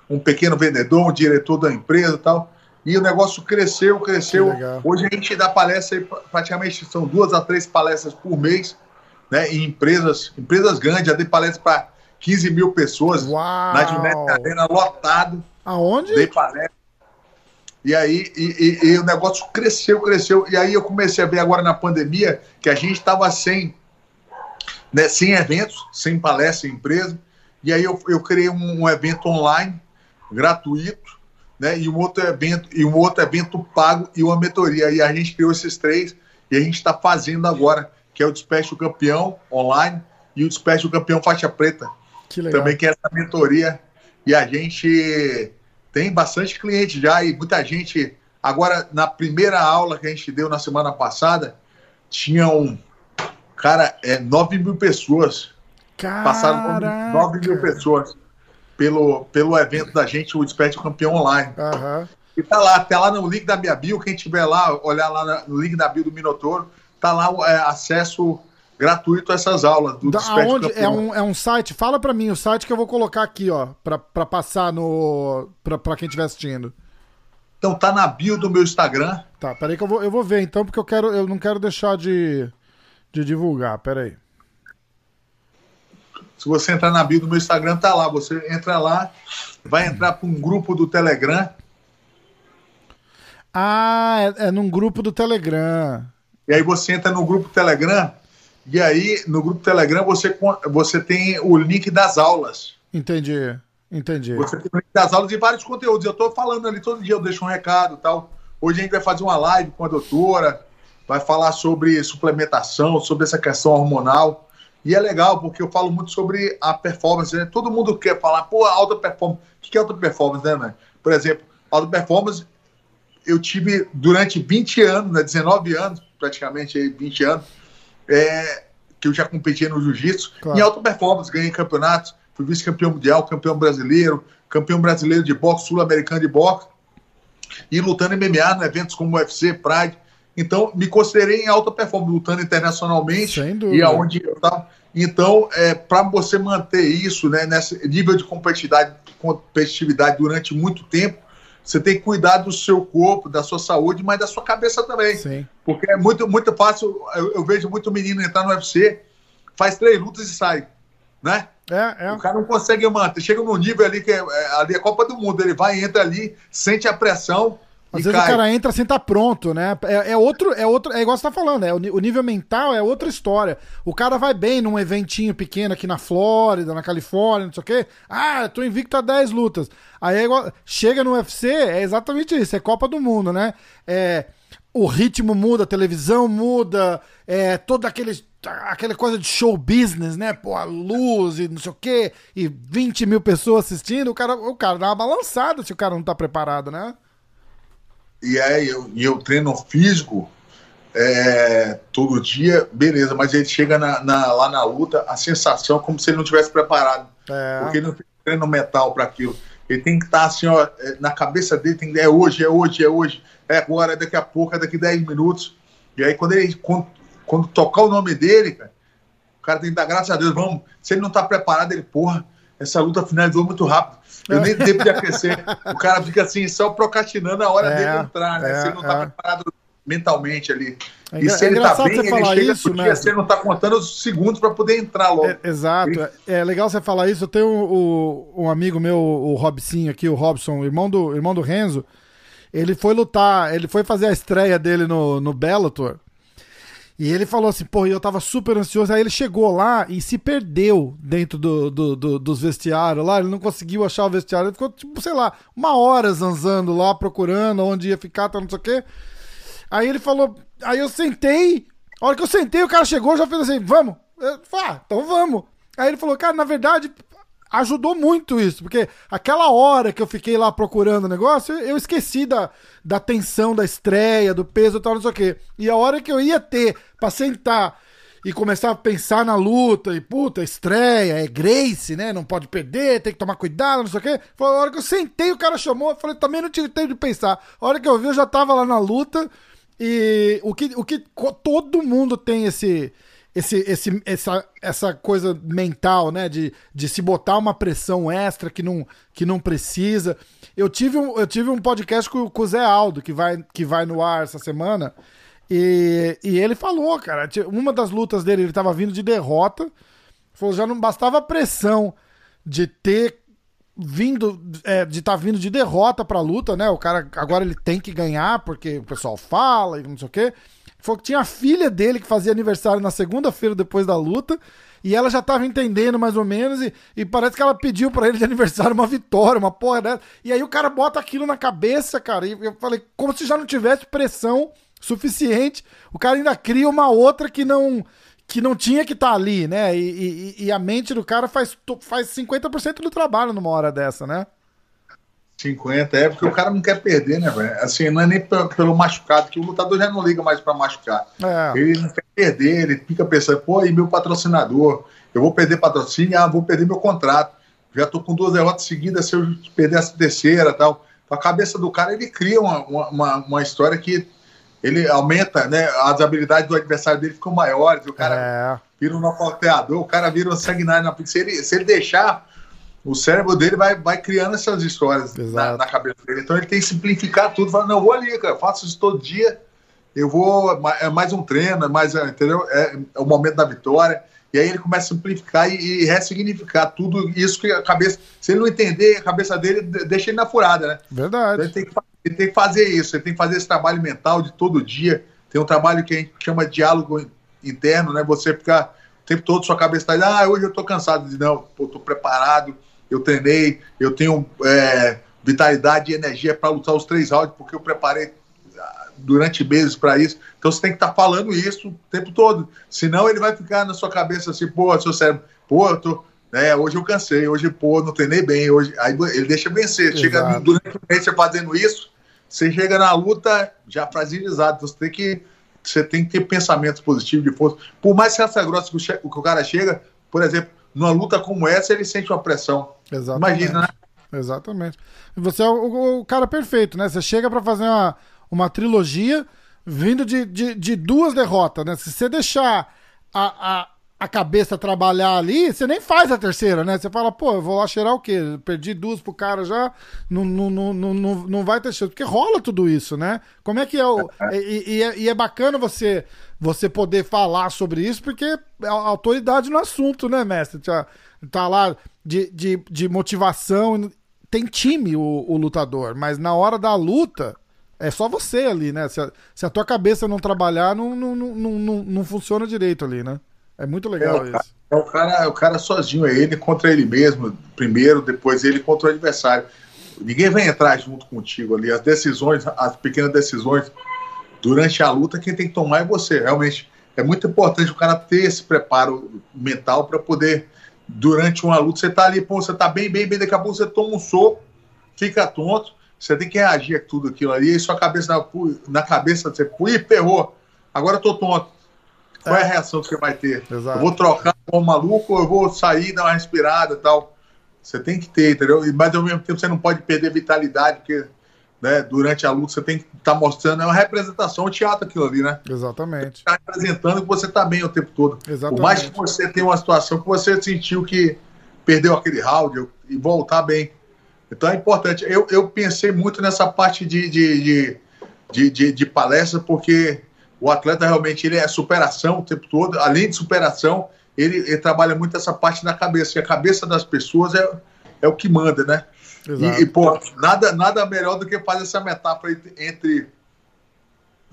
S2: um pequeno vendedor, um diretor da empresa e tal. E o negócio cresceu, cresceu. Hoje a gente dá palestra, praticamente são duas a três palestras por mês, né? Em empresas, empresas grandes, já dei palestra para 15 mil pessoas
S1: Uau.
S2: na Junete Arena, lotado.
S1: Aonde?
S2: Dei palestra. E aí e, e, e, o negócio cresceu, cresceu. E aí eu comecei a ver agora na pandemia que a gente estava sem, né, sem eventos, sem palestra em empresa. E aí eu, eu criei um, um, evento online, gratuito, né? E um outro evento, e um outro evento pago e uma mentoria. E a gente criou esses três e a gente está fazendo agora, que é o Despecho Campeão online e o Despecho Campeão Faixa Preta.
S1: Que legal.
S2: Também que é essa mentoria. E a gente tem bastante cliente já e muita gente. Agora, na primeira aula que a gente deu na semana passada, tinham, cara, é, 9 mil pessoas.
S1: Caraca.
S2: Passaram 9 mil pessoas pelo, pelo evento da gente, o Desperte Campeão Online.
S1: Uhum.
S2: E tá lá, tá lá no link da minha bio, quem tiver lá, olhar lá no link da bio do Minotouro, tá lá é, acesso gratuito essas aulas do
S1: da, aonde é um, é um site? Fala para mim o site que eu vou colocar aqui, ó, para passar no para quem estiver assistindo.
S2: Então tá na bio do meu Instagram.
S1: Tá, peraí que eu vou, eu vou ver então, porque eu quero eu não quero deixar de, de divulgar, peraí.
S2: Se você entrar na bio do meu Instagram, tá lá. Você entra lá, vai entrar para um grupo do Telegram.
S1: Ah, é, é num grupo do Telegram.
S2: E aí você entra no grupo Telegram, e aí, no grupo Telegram, você, você tem o link das aulas.
S1: Entendi, entendi.
S2: Você tem o link das aulas e vários conteúdos. Eu estou falando ali todo dia, eu deixo um recado tal. Hoje a gente vai fazer uma live com a doutora, vai falar sobre suplementação, sobre essa questão hormonal. E é legal, porque eu falo muito sobre a performance. Né? Todo mundo quer falar, pô, alta performance. O que é alta performance, né, velho? Por exemplo, alta performance, eu tive durante 20 anos, né, 19 anos, praticamente aí, 20 anos, é, que eu já competi no jiu-jitsu, claro. em alta performance, ganhei campeonatos, fui vice-campeão mundial, campeão brasileiro, campeão brasileiro de boxe, sul-americano de boxe, e lutando em MMA, em eventos como UFC, Pride. Então, me considerei em alta performance, lutando internacionalmente e aonde eu estava. Então, é, para você manter isso, né, nesse nível de competitividade, competitividade durante muito tempo, você tem que cuidar do seu corpo, da sua saúde, mas da sua cabeça também.
S1: Sim.
S2: Porque é muito, muito fácil. Eu, eu, vejo muito menino entrar no UFC, faz três lutas e sai. Né?
S1: É, é.
S2: O cara não consegue manter. Chega num nível ali que é, é, ali é Copa do Mundo. Ele vai, entra ali, sente a pressão.
S1: Às vezes cai. o cara entra sem estar tá pronto, né? É, é, outro, é outro, é igual você tá falando, é, o nível mental é outra história. O cara vai bem num eventinho pequeno aqui na Flórida, na Califórnia, não sei o quê. Ah, tô invicto a 10 lutas. Aí é igual, chega no UFC, é exatamente isso, é Copa do Mundo, né? É, o ritmo muda, a televisão muda, é toda aquele, aquela coisa de show business, né? Pô, a luz e não sei o quê, e 20 mil pessoas assistindo, o cara, o cara dá uma balançada se o cara não tá preparado, né?
S2: E aí eu, eu treino físico é, todo dia, beleza, mas ele chega na, na, lá na luta, a sensação é como se ele não tivesse preparado.
S1: É.
S2: Porque ele não tem treino mental para aquilo. Ele tem que estar tá, assim, ó, é, na cabeça dele, tem é hoje, é hoje, é hoje, é agora, é daqui a pouco, é daqui 10 minutos. E aí, quando ele quando, quando tocar o nome dele, cara, o cara tem que dar graças a Deus. Vamos, se ele não tá preparado, ele, porra, essa luta finalizou muito rápido. Eu nem tempo de aquecer. O cara fica assim, só procrastinando a hora
S1: é,
S2: dele entrar, né?
S1: É,
S2: se ele não tá
S1: é.
S2: preparado mentalmente ali.
S1: É,
S2: e se
S1: é
S2: ele tá bem,
S1: você
S2: ele
S1: falar
S2: chega
S1: isso,
S2: dia,
S1: né?
S2: você não tá contando os segundos para poder entrar logo.
S1: É, exato.
S2: Ele...
S1: É legal você falar isso. Eu tenho o, um amigo meu, o Robson aqui, o Robson, irmão do, irmão do Renzo. Ele foi lutar, ele foi fazer a estreia dele no, no Bellator. E ele falou assim, pô, eu tava super ansioso. Aí ele chegou lá e se perdeu dentro do, do, do, dos vestiários lá. Ele não conseguiu achar o vestiário. Ele ficou, tipo, sei lá, uma hora zanzando lá, procurando onde ia ficar, tá, não sei o quê. Aí ele falou, aí eu sentei. A hora que eu sentei, o cara chegou já fez assim, vamos. Eu falei, ah, então vamos. Aí ele falou, cara, na verdade, ajudou muito isso, porque aquela hora que eu fiquei lá procurando o negócio, eu esqueci da, da tensão da estreia, do peso e tal, não sei o quê. E a hora que eu ia ter pra sentar e começar a pensar na luta, e puta, estreia, é Grace, né? Não pode perder, tem que tomar cuidado, não sei o quê. Foi a hora que eu sentei, o cara chamou, eu falei, também não tive tempo de pensar. A hora que eu vi, eu já tava lá na luta, e o que, o que todo mundo tem esse. Esse, esse, essa, essa coisa mental, né? De, de se botar uma pressão extra que não, que não precisa. Eu tive um, eu tive um podcast com, com o Zé Aldo, que vai, que vai no ar essa semana. E, e ele falou, cara, uma das lutas dele, ele tava vindo de derrota. Falou, já não bastava a pressão de ter vindo, é, de estar tá vindo de derrota pra luta, né? O cara agora ele tem que ganhar, porque o pessoal fala e não sei o quê. Falou que tinha a filha dele que fazia aniversário na segunda-feira depois da luta. E ela já tava entendendo mais ou menos. E, e parece que ela pediu para ele de aniversário uma vitória, uma porra dessa. E aí o cara bota aquilo na cabeça, cara. E eu falei, como se já não tivesse pressão suficiente. O cara ainda cria uma outra que não que não tinha que estar tá ali, né? E, e, e, a mente do cara faz, faz 50% do trabalho numa hora dessa, né?
S2: 50, é porque o cara não quer perder, né, velho? Assim, não é nem pelo machucado, que o lutador já não liga mais para machucar. É. Ele não quer perder, ele fica pensando, pô, e meu patrocinador? Eu vou perder patrocínio, ah, vou perder meu contrato. Já tô com duas derrotas seguidas, se eu perder essa terceira tal. A cabeça do cara, ele cria uma, uma, uma história que ele aumenta, né? As habilidades do adversário dele ficam maiores, o cara é. vira um nocauteador, o cara vira um sanguinário na se ele, se ele deixar, o cérebro dele vai, vai criando essas histórias na, na, cabeça dele. Então ele tem que simplificar tudo, falar, não, vou ali, cara, faço isso todo dia, eu vou, é mais um treino, é mais, entendeu? É, é o momento da vitória. E aí ele começa a simplificar e, e ressignificar tudo isso que a cabeça. Se ele não entender, a cabeça dele deixa ele na furada, né?
S1: Verdade.
S2: Então ele tem que ele tem que fazer isso, ele tem que fazer esse trabalho mental de todo dia. Tem um trabalho que a gente chama de diálogo interno, né? Você ficar o tempo todo, sua cabeça está ah, hoje eu estou cansado. Não, estou preparado, eu treinei, eu tenho é, vitalidade e energia para lutar os três rounds, porque eu preparei ah, durante meses para isso. Então você tem que estar tá falando isso o tempo todo. Senão ele vai ficar na sua cabeça assim, pô, seu cérebro, pô, eu tô né? Hoje eu cansei, hoje, pô, não treinei bem, hoje. Aí ele deixa vencer. Exato. Chega durante o mês você fazendo isso, você chega na luta já fragilizado. Então você tem que, você tem que ter pensamentos positivos de força. Por mais que essa grossa que o, que o cara chega, por exemplo, numa luta como essa, ele sente uma pressão.
S1: Exatamente. Imagina, né? Exatamente. Você é o, o cara perfeito, né? Você chega para fazer uma, uma trilogia vindo de, de, de, duas derrotas, né? Se você deixar a, a, a cabeça trabalhar ali, você nem faz a terceira, né? Você fala, pô, eu vou lá cheirar o quê? Perdi duas pro cara já, não, não, não, não, não vai ter chance. Porque rola tudo isso, né? Como é que é o. E, e, é, e é bacana você, você poder falar sobre isso, porque é autoridade no assunto, né, mestre? Tá, lá de, de, de motivação. Tem time o, o lutador, mas na hora da luta. É só você ali, né? Se a, se a tua cabeça não trabalhar, não, não, não, não, não funciona direito ali, né? É muito legal é, isso.
S2: É o, cara, é o cara sozinho, é ele contra ele mesmo, primeiro, depois ele contra o adversário. Ninguém vai entrar junto contigo ali. As decisões, as pequenas decisões durante a luta, quem tem que tomar é você. Realmente é muito importante o cara ter esse preparo mental para poder, durante uma luta, você tá ali, pô, você tá bem, bem, bem, daqui a pouco você toma um soco, fica tonto, você tem que reagir a tudo aquilo ali, e sua cabeça na, na cabeça, você, ui, ferrou, agora eu tô tonto qual é a reação que você vai ter? Exato. Eu vou trocar com um maluco ou eu vou sair, dar uma respirada e tal? Você tem que ter, entendeu? Mas ao mesmo tempo você não pode perder vitalidade, porque né, durante a luta você tem que estar tá mostrando, é uma representação, um teatro aquilo ali, né?
S1: Exatamente.
S2: Está representando que você está bem o tempo todo. Exatamente. Por mais que você tenha uma situação que você sentiu que perdeu aquele round e voltar bem. Então é importante. Eu, eu pensei muito nessa parte de, de, de, de, de, palestra, porque o atleta realmente ele é superação o tempo todo, além de superação, ele, ele trabalha muito essa parte da cabeça, que a cabeça das pessoas é, é o que manda, né? E, e, pô, nada, nada melhor do que fazer essa metáfora entre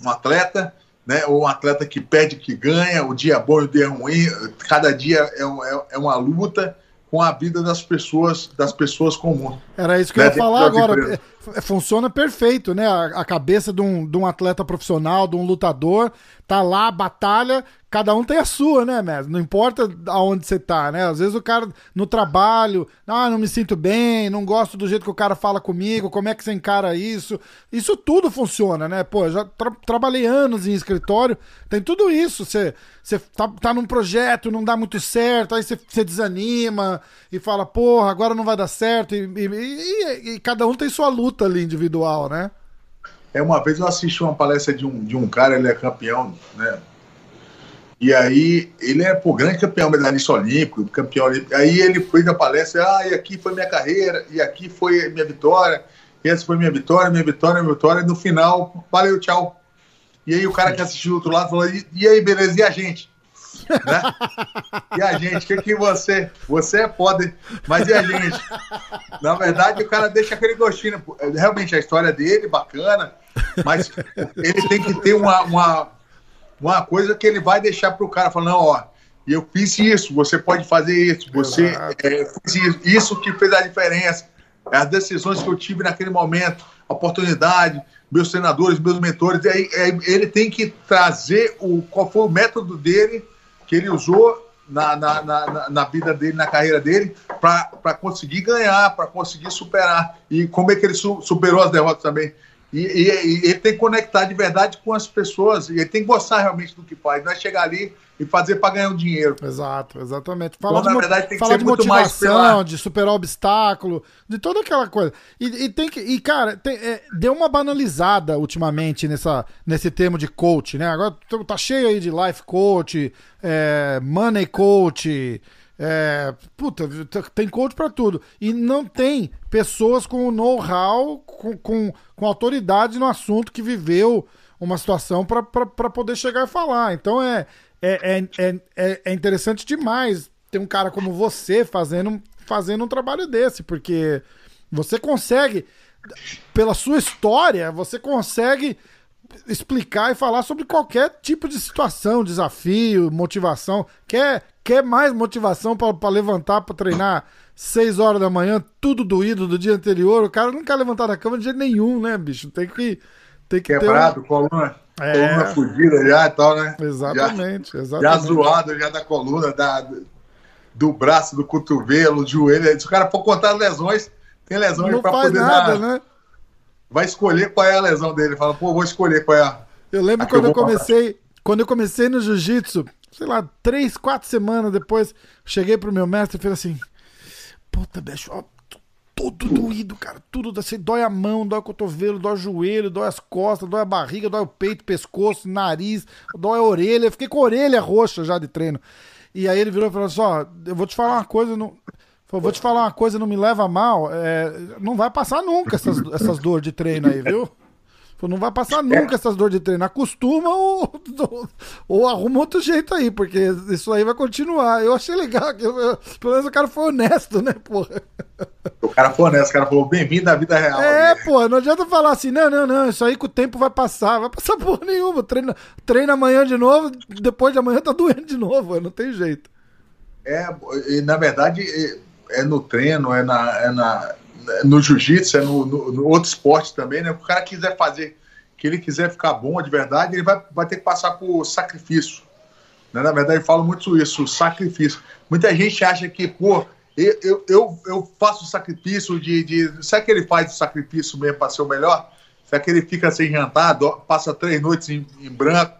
S2: um atleta, né? Ou um atleta que perde, que ganha, o dia bom e o dia ruim, cada dia é, um, é, é uma luta com a vida das pessoas, das pessoas comuns.
S1: Era isso que né? eu ia falar agora. É, funciona perfeito, né? A, a, cabeça de um, de um atleta profissional, de um lutador, tá lá, batalha, cada um tem a sua, né, mesmo? Não importa aonde você tá, né? Às vezes o cara no trabalho, ah, não me sinto bem, não gosto do jeito que o cara fala comigo, como é que você encara isso? Isso tudo funciona, né? Pô, já tra trabalhei anos em escritório, tem tudo isso. Você, você tá, tá num projeto, não dá muito certo, aí você, você desanima e fala, porra, agora não vai dar certo. E, e, e, e cada um tem sua luta ali individual, né?
S2: É, uma vez eu assisti uma palestra de um, de um cara, ele é campeão, né? E aí, ele é pô, grande campeão, medalhista olímpico, campeão olímpico. Aí ele foi da palestra, ah, e aqui foi minha carreira, e aqui foi minha vitória, e essa foi minha vitória, minha vitória, minha vitória. E no final, valeu, tchau. E aí o cara que assistiu do outro lado falou, e aí, beleza, e a gente? Né? E a gente, o que, que você? Você é foda, mas e a gente? Na verdade, o cara deixa aquele gostinho. Realmente, a história dele, bacana, mas ele tem que ter uma, uma, uma coisa que ele vai deixar para o cara falar, não, ó, eu fiz isso, você pode fazer isso, você é, fez isso, isso que fez a diferença, as decisões que eu tive naquele momento, a oportunidade, meus treinadores, meus mentores, aí, é, ele tem que trazer o, qual foi o método dele que ele usou na, na, na, na vida dele, na carreira dele, para conseguir ganhar, para conseguir superar. E como é que ele su, superou as derrotas também. E, e, e, ele tem que conectar de verdade com as pessoas, e ele tem que gostar realmente do que faz, não é chegar ali e fazer para ganhar um dinheiro.
S1: Exato, exatamente. Falar então, de, na verdade, tem que ser de muito motivação, mais de superar obstáculo, de toda aquela coisa. E, e tem que. E, cara, tem, é, deu uma banalizada ultimamente nessa, nesse termo de coach, né? Agora tá cheio aí de life coach, é, money coach. É, puta, tem coach para tudo. E não tem pessoas com know-how, com, com, com, autoridade no assunto que viveu uma situação para poder chegar e falar. Então é, é, é, é, é, interessante demais ter um cara como você fazendo, fazendo um trabalho desse, porque você consegue, pela sua história, você consegue explicar e falar sobre qualquer tipo de situação, desafio, motivação. Quer, quer mais motivação para levantar, para treinar 6 horas da manhã, tudo doído do dia anterior? O cara não quer levantar da cama de jeito nenhum, né, bicho? Tem que. Tem que
S2: Quebrado, ter coluna, é... coluna fugida já e tal, né?
S1: Exatamente,
S2: já,
S1: exatamente.
S2: Já zoado já da coluna, da, do braço, do cotovelo, do joelho. Se o cara for contar lesões, tem lesões para poder nada, dar... né? vai escolher qual é a lesão dele. Fala, pô, vou escolher qual é a.
S1: Eu lembro a quando eu, eu comecei. Quando eu comecei no jiu-jitsu, sei lá, três, quatro semanas depois, cheguei pro meu mestre e falei assim: Puta, bicho, ó, todo doído, cara. Tudo assim, dói a mão, dói o cotovelo, dói o joelho, dói as costas, dói a barriga, dói o peito, pescoço, nariz, dói a orelha. Eu fiquei com a orelha roxa já de treino. E aí ele virou e falou assim: Ó, eu vou te falar uma coisa, não vou te falar uma coisa, não me leva mal. É, não vai passar nunca essas, essas dores de treino aí, viu? Não vai passar nunca essas dores de treino. Acostuma ou, ou, ou, arruma outro jeito aí, porque isso aí vai continuar. Eu achei legal, que eu, eu, pelo menos o cara foi honesto, né, porra?
S2: O cara foi honesto, o cara falou, bem-vindo à vida real.
S1: É, pô, não adianta falar assim, não, não, não, isso aí com o tempo vai passar. Vai passar porra nenhuma. Treina, treina amanhã de novo, depois de amanhã tá doendo de novo, não tem jeito.
S2: É, e, na verdade é no treino, é, na, é na, no jiu-jitsu, é no, no, no, outro esporte também, né? O cara quiser fazer, que ele quiser ficar bom de verdade, ele vai, vai ter que passar por sacrifício. Né? Na verdade, eu falo muito isso, sacrifício. Muita gente acha que, pô, eu, eu, eu, faço sacrifício de, de. Será que ele faz o sacrifício mesmo para ser o melhor? Será que ele fica sem jantar, passa três noites em, em branco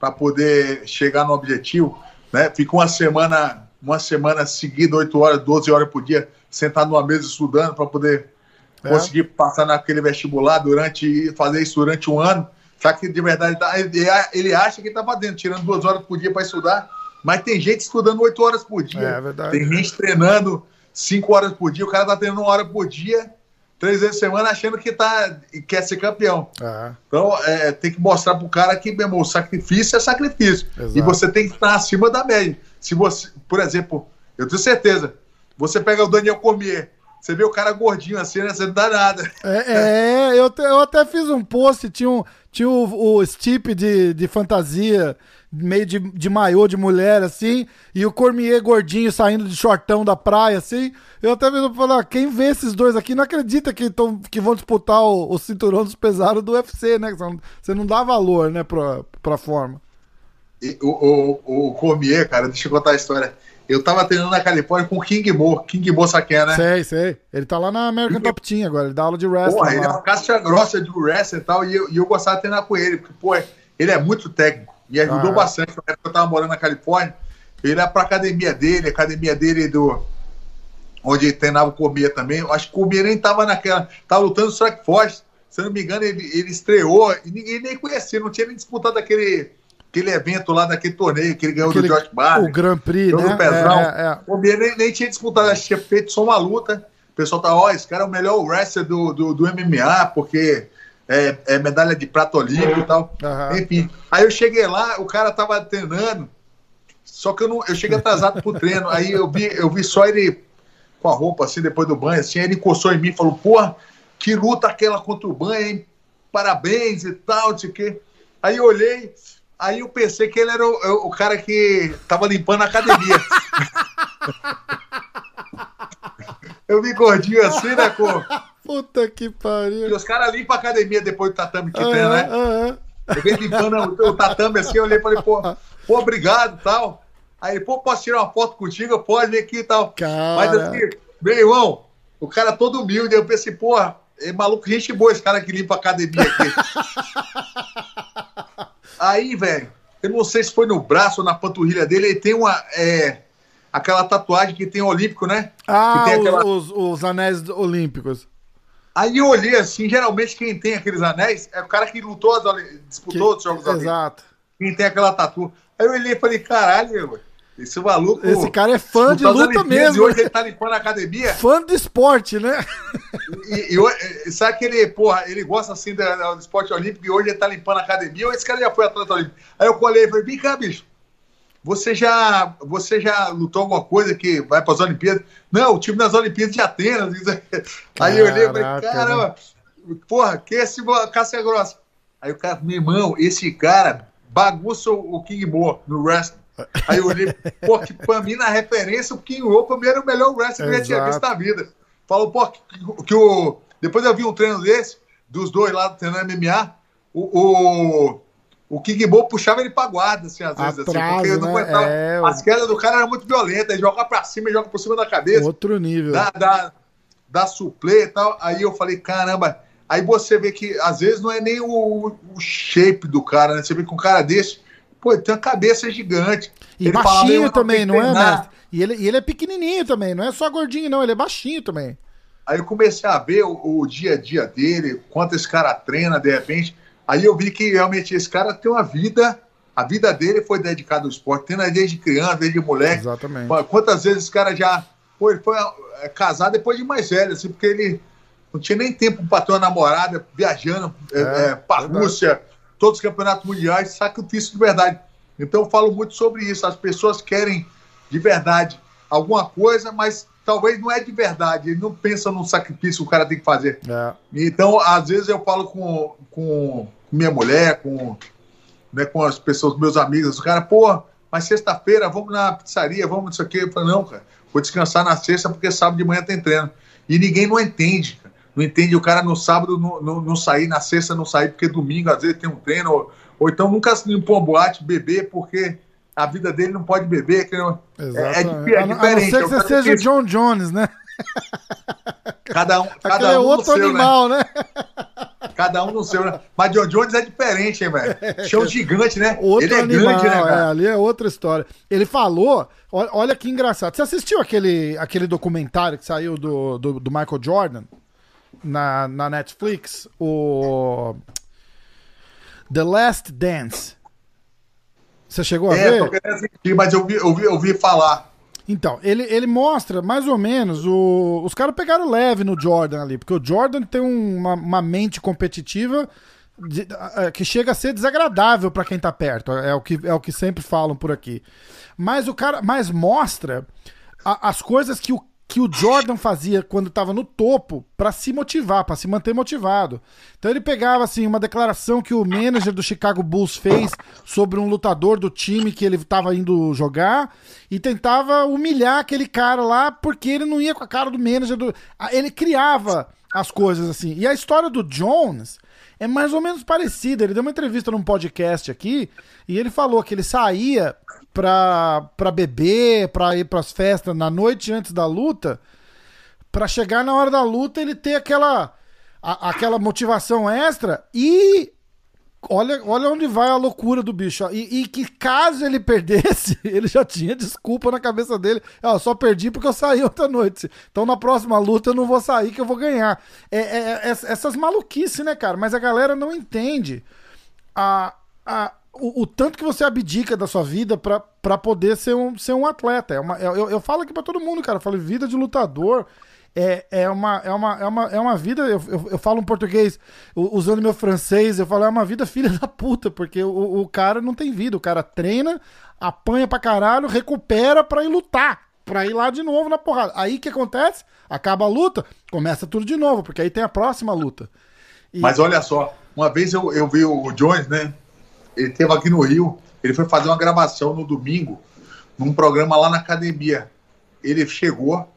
S2: para poder chegar no objetivo? Né? Fica uma semana uma semana seguida, 8 horas, 12 horas por dia, sentado numa mesa estudando para poder é. conseguir passar naquele vestibular durante fazer isso durante um ano. Só que de verdade tá, ele acha que está fazendo, tirando duas horas por dia para estudar, mas tem gente estudando oito horas por dia.
S1: É, verdade.
S2: Tem gente treinando cinco horas por dia, o cara está treinando uma hora por dia, três vezes por semana, achando que tá, quer ser campeão. É. Então, é, tem que mostrar pro cara que, meu irmão, o sacrifício é sacrifício. Exato. E você tem que estar acima da média. Se você, por exemplo, eu tenho certeza, você pega o Daniel Cormier, você vê o cara gordinho assim, né? Você não dá nada.
S1: É, é eu, eu até fiz um post, tinha, um, tinha o, o Stipe de, de fantasia, meio de, de maiô de mulher, assim, e o Cormier gordinho saindo de shortão da praia, assim. Eu até mesmo falei, ah, quem vê esses dois aqui não acredita que, tão, que vão disputar o, o cinturão dos pesados do UFC, né? Você não dá valor, né, pra, pra forma.
S2: o, o, o Cormier, cara, deixa eu contar a história. Eu tava treinando na Califórnia com o King Mo. King Mo, sabe quem é, né?
S1: Sei, sei. Ele tá lá na American Top Team agora, ele dá aula de wrestling. Porra,
S2: ele é uma caixa grossa de wrestling e tal, e eu, e eu gostava de treinar com ele, porque, pô, ele é muito técnico, me ajudou ah, bastante. Na época eu tava morando na Califórnia, ele ia pra academia dele, academia dele do... Onde ele treinava o Cormier também. Eu acho que o Cormier nem tava naquela... Tava lutando no Strike Force. Se eu não me engano, ele, ele estreou e ninguém nem conhecia, não tinha nem disputado aquele aquele evento lá daquele torneio que ele ganhou aquele, do George Barney.
S1: O Grand Prix, né?
S2: Pezão. É, é. O Mir nem, nem, tinha disputado, acho que tinha feito só uma luta. O pessoal tá, ó, esse cara é o melhor wrestler do, do, do MMA, porque é, é, medalha de prata olímpico e tal. Uhum. Enfim. Aí eu cheguei lá, o cara tava treinando, só que eu, não, eu cheguei atrasado pro treino. Aí eu vi, eu vi só ele com a roupa assim, depois do banho, assim, aí ele encostou em mim e falou, porra, que luta aquela contra o banho, hein? Parabéns e tal, não sei o quê. Aí eu olhei, Aí eu pensei que ele era o, o cara que tava limpando a academia. eu vi gordinho assim, né, cor?
S1: Puta que pariu.
S2: E os caras limpam a academia depois do tatame que tem, né? Eu vi limpando o, o tatame assim, eu olhei e falei, pô, pô, obrigado e tal. Aí, pô, posso tirar uma foto contigo? Pode vir aqui e tal.
S1: Cara.
S2: Mas assim, meu irmão, o cara todo humilde, eu pensei, porra, é maluco, gente boa esse cara que limpa a academia aqui. Aí, velho, eu não sei se foi no braço ou na panturrilha dele, ele tem uma. É, aquela tatuagem que tem olímpico, né?
S1: Ah,
S2: aquela...
S1: os, os, anéis olímpicos.
S2: Aí eu olhei assim, geralmente quem tem aqueles anéis é o cara que lutou, disputou que... os Jogos
S1: Olímpicos. Exato.
S2: Quem tem aquela tatu. Aí eu olhei e falei, caralho, meu, esse maluco.
S1: Esse cara é fã de luta mesmo. E
S2: hoje ele tá limpando a academia.
S1: Fã do esporte, né?
S2: E, e, e sabe que ele, porra, ele gosta assim do, do, esporte olímpico e hoje ele tá limpando a academia. Ou esse cara já foi atleta olímpico. Aí eu colei e falei, vem cá, bicho. Você já, você já lutou alguma coisa que vai para as Olimpíadas? Não, o time das Olimpíadas de Atenas. Aí eu olhei e falei, caramba, porra, que esse casca grossa. Aí o cara, meu irmão, esse cara bagunça o King Mo no wrestling. Aí eu olhei, pô, que pra mim, na referência, o King O pra mim era o melhor wrestler que eu já tinha visto na vida. Falou, pô, que, que, o. Depois eu vi um treino desse, dos dois lá treinando MMA, o, o, o King Bo puxava ele pra guarda, assim, às vezes,
S1: Atraso,
S2: assim, porque
S1: eu não né?
S2: aguentava. É, As quedas do cara eram muito violentas, ele joga pra cima, ele joga por cima da cabeça.
S1: Outro nível.
S2: Dá, dá, dá suplê e tal. Aí eu falei, caramba. Aí você vê que às vezes não é nem o, o shape do cara, né? Você vê que um cara desse Pô, ele tem uma cabeça gigante.
S1: E ele baixinho também, não é, mestre? E ele, e ele é pequenininho também, não é só gordinho, não, ele é baixinho também.
S2: Aí eu comecei a ver o, o dia a dia dele, quanto esse cara treina, de repente. Aí eu vi que realmente esse cara tem uma vida, a vida dele foi dedicada ao esporte, tendo desde criança, desde moleque.
S1: Exatamente.
S2: Quantas vezes esse cara já. Pô, ele foi é, casado depois de mais velho, assim, porque ele não tinha nem tempo para ter uma namorada, viajando é, é, para Rússia, todos os campeonatos mundiais, sacrifício de verdade. Então eu falo muito sobre isso. As pessoas querem de verdade alguma coisa, mas talvez não é de verdade. Ele não pensa no sacrifício que o cara tem que fazer.
S1: É.
S2: Então, às vezes eu falo com, com minha mulher, com, né, com as pessoas, meus amigos, o cara, pô, mas sexta-feira vamos na pizzaria, vamos nisso aqui. Eu falo, não, cara, vou descansar na sexta porque sábado de manhã tem treino. E ninguém não entende não entende o cara no sábado não, não, não, sair, na sexta não sair, porque domingo às vezes tem um treino, ou, ou então nunca se limpou uma boate beber porque a vida dele não pode beber. Que não,
S1: é, é, é, é, diferente. A não ser que você seja o John Jones, né?
S2: Cada um, cada
S1: é
S2: um
S1: outro seu, né? animal, né? né?
S2: Cada um no seu, né? Mas John Jones é diferente, hein, velho? Show gigante, né?
S1: Outro Ele é animal, grande, né, cara? É, ali é outra história. Ele falou, olha que engraçado. Você assistiu aquele, aquele documentário que saiu do, do, do Michael Jordan? Na, na Netflix, o The Last Dance. Você chegou a é, ver? Tô querendo
S2: assistir, mas eu vi, eu vi, eu vi falar.
S1: Então, ele, ele mostra mais ou menos. O, os caras pegaram leve no Jordan ali, porque o Jordan tem uma, uma mente competitiva de, que chega a ser desagradável para quem tá perto. É o, que, é o que sempre falam por aqui. Mas o cara. Mas mostra a, as coisas que o que o Jordan fazia quando estava no topo para se motivar, para se manter motivado. Então ele pegava assim uma declaração que o manager do Chicago Bulls fez sobre um lutador do time que ele estava indo jogar e tentava humilhar aquele cara lá porque ele não ia com a cara do manager do ele criava as coisas assim. E a história do Jones é mais ou menos parecido. Ele deu uma entrevista num podcast aqui e ele falou que ele saía pra, pra beber, pra ir pras festas na noite antes da luta, pra chegar na hora da luta ele ter aquela, a, aquela motivação extra e Olha, olha onde vai a loucura do bicho. E, e, que caso ele perdesse, ele já tinha desculpa na cabeça dele. Ó, só perdi porque eu saí outra noite. Então na próxima luta eu não vou sair que eu vou ganhar. É, é, é essas maluquices, né, cara? Mas a galera não entende a, a, o, o, tanto que você abdica da sua vida para poder ser um, ser um atleta. É uma, eu, eu falo aqui para todo mundo, cara. Eu falo, vida de lutador é, é, uma, é, uma, é, uma, é uma vida. Eu, eu, eu falo um português usando meu francês, eu falo, é uma vida filha da puta, porque o, o cara não tem vida. O cara treina, apanha pra caralho, recupera pra ir lutar. Pra ir lá de novo na porrada. Aí o que acontece? Acaba a luta, começa tudo de novo, porque aí tem a próxima luta.
S2: E... Mas olha só, uma vez eu, eu vi o Jones, né? Ele esteve aqui no Rio, ele foi fazer uma gravação no domingo, num programa lá na academia. Ele chegou,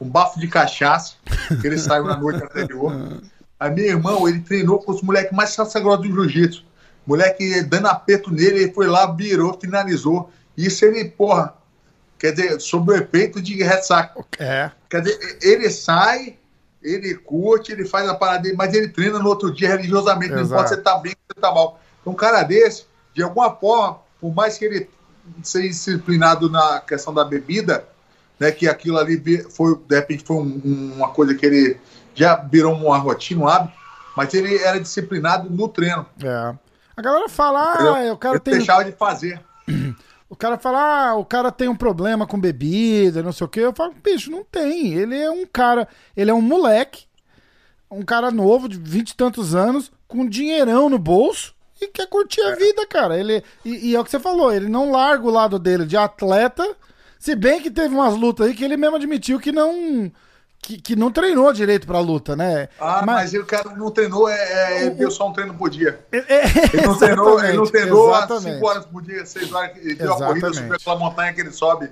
S2: um bafo de cachaça, que ele saiu na noite anterior. Aí meu irmão, ele treinou com os moleques mais sagrados do jiu-jitsu. Moleque dando aperto nele, ele foi lá, virou, finalizou. Isso ele, porra, quer dizer, sob o efeito de ressaca. É. Quer dizer, ele sai, ele curte, ele faz a parada dele, mas ele treina no outro dia religiosamente. Exato. Não se você tá bem você tá mal. Um cara desse, de alguma forma, por mais que ele seja disciplinado na questão da bebida, né, que aquilo ali foi, de repente, foi um, uma coisa que ele já virou uma rotina, um hábito, mas ele era disciplinado no treino.
S1: É. A galera fala, ah, o cara tem.
S2: deixava de fazer.
S1: O cara fala, ah, o cara tem um problema com bebida, não sei o quê. Eu falo, bicho, não tem. Ele é um cara, ele é um moleque, um cara novo, de vinte e tantos anos, com dinheirão no bolso e quer curtir a vida, cara. Ele, e, e é o que você falou, ele não larga o lado dele de atleta se bem que teve umas lutas aí que ele mesmo admitiu que não. Que, que não treinou direito pra luta, né?
S2: Ah, mas, mas o cara não treinou, é, é, deu só um treino por dia. É, é ele não treinou, ele não treinou às 5 horas por dia, 6 horas. Ele deu a corrida, subiu aquela montanha que ele sobe.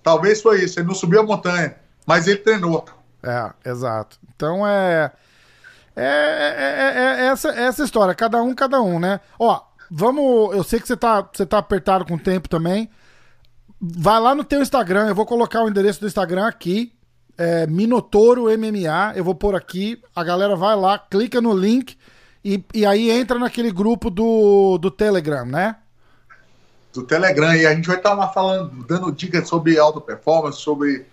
S2: Talvez foi isso, ele não subiu a montanha, mas ele treinou.
S1: É, exato. Então é. É, é, é, é essa, essa história, cada um, cada um, né? Ó, vamos. Eu sei que você tá, você tá apertado com o tempo também. Vai lá no teu Instagram, eu vou colocar o endereço do Instagram aqui. É Minotouro MMA, eu vou pôr aqui. A galera vai lá, clica no link e, e aí entra naquele grupo do, do Telegram, né?
S2: Do Telegram. E a gente vai estar lá falando, dando dicas sobre auto performance, sobre,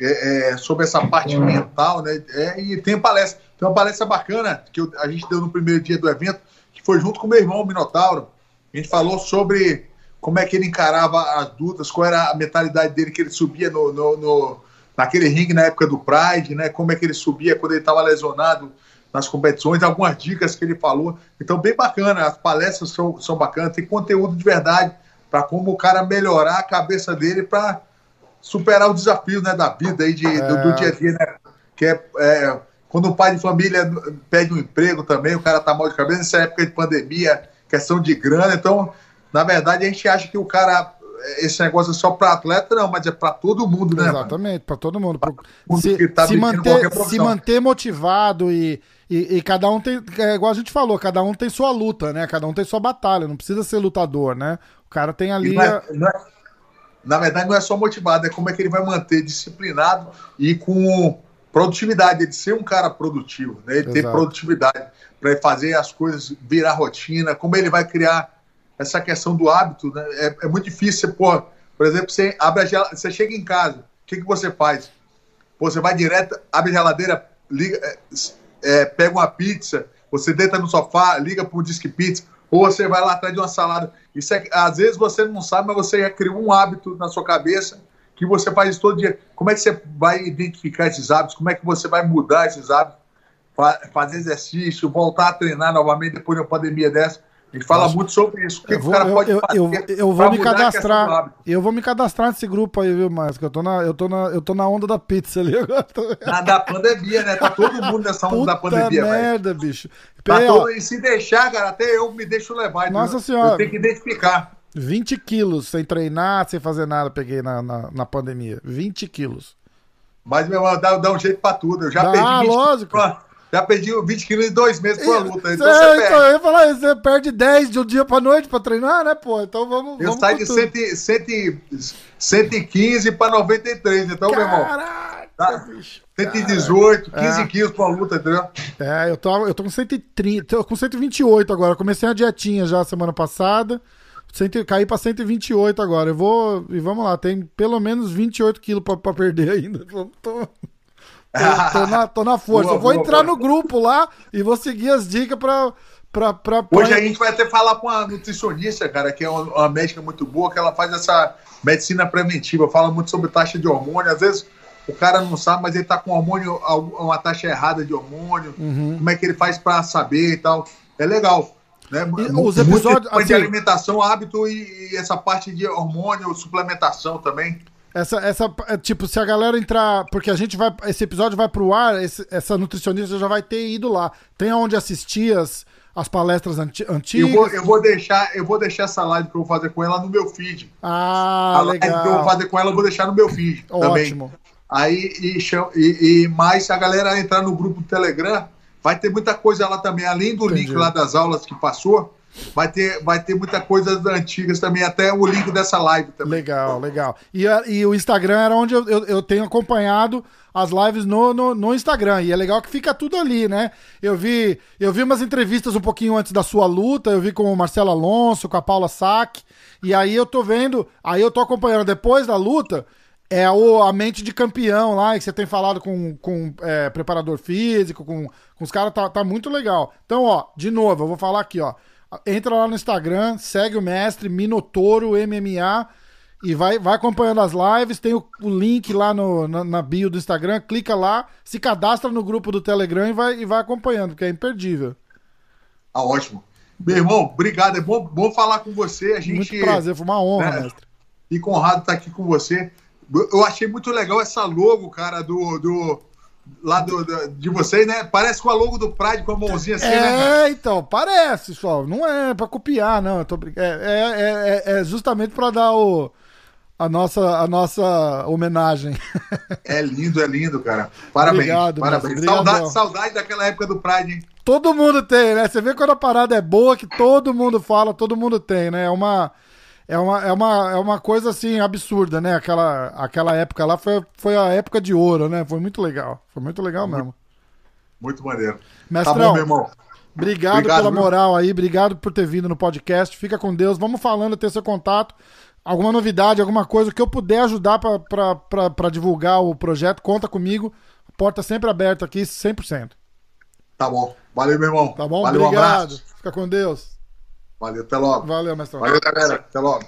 S2: é, é, sobre essa parte mental, né? É, e tem palestra. Tem uma palestra bacana que eu, a gente deu no primeiro dia do evento, que foi junto com o meu irmão, o Minotauro. A gente falou sobre como é que ele encarava as lutas, qual era a mentalidade dele que ele subia no, no, no naquele ringue na época do Pride, né? Como é que ele subia quando ele estava lesionado nas competições, algumas dicas que ele falou. Então, bem bacana, as palestras são, são bacanas, tem conteúdo de verdade para como o cara melhorar a cabeça dele para superar o desafio né, da vida aí de, é. do, do, é. dia a dia, né? Que é, é, quando o pai de família pede um emprego também, o cara tá mal de cabeça, nessa época de pandemia, questão de grana, então na verdade, a gente acha que o cara esse negócio é só para atleta, não, mas é para todo mundo, né?
S1: Exatamente, para todo mundo. Pra se, tá se, manter, se manter motivado e, e, e, cada um tem, é igual a gente falou, cada um tem sua luta, né? Cada um tem sua batalha, não precisa ser lutador, né? O cara tem ali. Não é,
S2: não é, na verdade, não é só motivado, é como é que ele vai manter disciplinado e com produtividade, de ser um cara produtivo, né? Ele ter produtividade para fazer as coisas virar rotina, como ele vai criar essa questão do hábito, né? É, é muito difícil. Pô, por exemplo, você abre a geladeira, você chega em casa, o que, que você faz? Você vai direto, abre a geladeira, liga, é, é, pega uma pizza, você deita no sofá, liga para o Disque Pizza, ou você vai lá atrás de uma salada. Isso é, às vezes você não sabe, mas você já criou um hábito na sua cabeça que você faz isso todo dia. Como é que você vai identificar esses hábitos? Como é que você vai mudar esses hábitos? Fazer exercício, voltar a treinar novamente depois de uma pandemia dessa. A gente fala Nossa. muito sobre isso. O que, vou, o cara pode
S1: eu, fazer? Eu, eu vou me cadastrar. Eu vou me cadastrar nesse grupo aí, viu, Márcio? Eu tô na, eu tô na, eu tô na onda da pizza ali agora.
S2: Na da pandemia, né? Tá todo mundo nessa onda Puta da pandemia,
S1: merda, véio. bicho.
S2: Tá todo... E se deixar, cara, até eu me deixo levar.
S1: Nossa eu, senhora.
S2: Eu tenho que identificar.
S1: 20 quilos sem treinar, sem fazer nada, peguei na, na, na pandemia. 20 quilos.
S2: Mas, meu irmão, dá, dá um jeito pra tudo. Eu já
S1: dá,
S2: perdi.
S1: Ah, lógico.
S2: já perdi 20 quilos em dois meses com a luta. Então
S1: Cê-
S2: você
S1: então,
S2: perde.
S1: eu ia falar, você perde 10 de um dia pra noite pra treinar, né, pô? Então vamos.
S2: Eu
S1: vamos
S2: saio de
S1: tudo.
S2: 100, 100, 115 para 93, então, meu irmão.
S1: Caraca,
S2: Tá.
S1: bicho.
S2: 118, 15
S1: É.
S2: quilos pra luta, entendeu?
S1: É, eu tô, eu tô com 130, tô com 128 agora. Comecei a dietinha já semana passada. Cento, caí pra 128 agora. Eu vou. E vamos lá, tem pelo menos 28 quilos pra, pra perder ainda. Tô, tô, tô- na, tô na força.
S2: Boa,
S1: eu vou
S2: boa,
S1: entrar
S2: boa.
S1: no grupo lá e vou seguir as dicas pra. pra, pra, pra-
S2: Hoje a gente vai até falar com a nutricionista, cara, que é uma, uma médica muito boa, que ela faz essa medicina preventiva, fala muito sobre taxa de hormônio. Às vezes o cara não sabe, mas ele tá com hormônio, uma taxa errada de hormônio,
S1: Uhum.
S2: como é que ele faz para saber e tal. É legal. Né?
S1: Os episódios, assim-
S2: de alimentação, hábito e, e essa parte de hormônio, suplementação também.
S1: Essa, essa, é, tipo, se a galera entrar. Porque a gente vai. Esse episódio vai pro ar, esse- essa nutricionista já vai ter ido lá. Tem aonde assistir as, as palestras anti-
S2: Eu
S1: antigas.
S2: vou, eu, vou deixar, eu vou deixar essa live que eu vou fazer com ela no meu feed.
S1: Ah,
S2: a live que eu vou
S1: legal.
S2: fazer com ela eu vou deixar no meu feed também.
S1: Ótimo.
S2: Aí, e, e, e mais, se a galera entrar no grupo do Telegram, vai ter muita coisa lá também, além do
S1: Entendi.
S2: link lá das aulas que passou, vai ter, vai ter muita coisa antigas também, até o link dessa live também.
S1: Legal, legal. E, e o Instagram era onde eu, eu, eu tenho acompanhado as lives no, no, no Instagram. E é legal que fica tudo ali, né? Eu vi, eu vi umas entrevistas um pouquinho antes da sua luta, eu vi com o Marcelo Alonso, com a Paula Sack. E aí eu tô vendo, aí eu tô acompanhando depois da luta. É o, a mente de campeão lá, que você tem falado com, com é, preparador físico, com, com os caras, tá, tá muito legal. Então, ó, de novo, eu vou falar aqui, ó. Entra lá no Instagram, segue o mestre, Minotouro MMA, e vai, vai acompanhando as lives. Tem o, o link lá no, na, na bio do Instagram, clica lá, se cadastra no grupo do Telegram e vai, e vai acompanhando, porque é imperdível.
S2: Ah, ótimo. Meu irmão, obrigado. É bom, bom falar com você. A gente
S1: Muito prazer, foi uma honra,
S2: né?
S1: mestre.
S2: fica honrado estar aqui com você. Eu- achei muito legal essa logo, cara, do. do lá do, do- de vocês, né? Parece com a logo do Pride com a mãozinha assim, né? cara?
S1: É, então, parece, só. Não é pra copiar, não. Tô brin- é, é, é, é justamente pra dar o, a, nossa, a nossa homenagem.
S2: É lindo, é lindo, cara. Parabéns.
S1: Obrigado,
S2: parabéns.
S1: mestre. Obrigadão.
S2: Saudade, saudade daquela época do Pride, hein?
S1: Todo mundo tem, né? Você vê quando a parada é boa, que todo mundo fala, todo mundo tem, né? É uma, é uma, é uma, é uma coisa assim absurda, né? Aquela, aquela época lá foi, foi a época de ouro, né? Foi muito legal. Foi muito legal mesmo.
S2: Muito maneiro.
S1: Mestrão,
S2: tá bom, meu irmão.
S1: Obrigado,
S2: Obrigado,
S1: pela
S2: viu?
S1: moral aí, obrigado por ter vindo no podcast. Fica com Deus. Vamos falando, ter seu contato. Alguma novidade, alguma coisa que eu puder ajudar pra divulgar o projeto, conta comigo. A porta sempre aberta aqui, 100%.
S2: Tá bom. Valeu, meu irmão.
S1: Tá bom?
S2: Valeu, um
S1: Obrigado.
S2: abraço.
S1: Fica com Deus.
S2: Valeu, até logo.
S1: Valeu, mestrão.
S2: Valeu, galera. Até logo.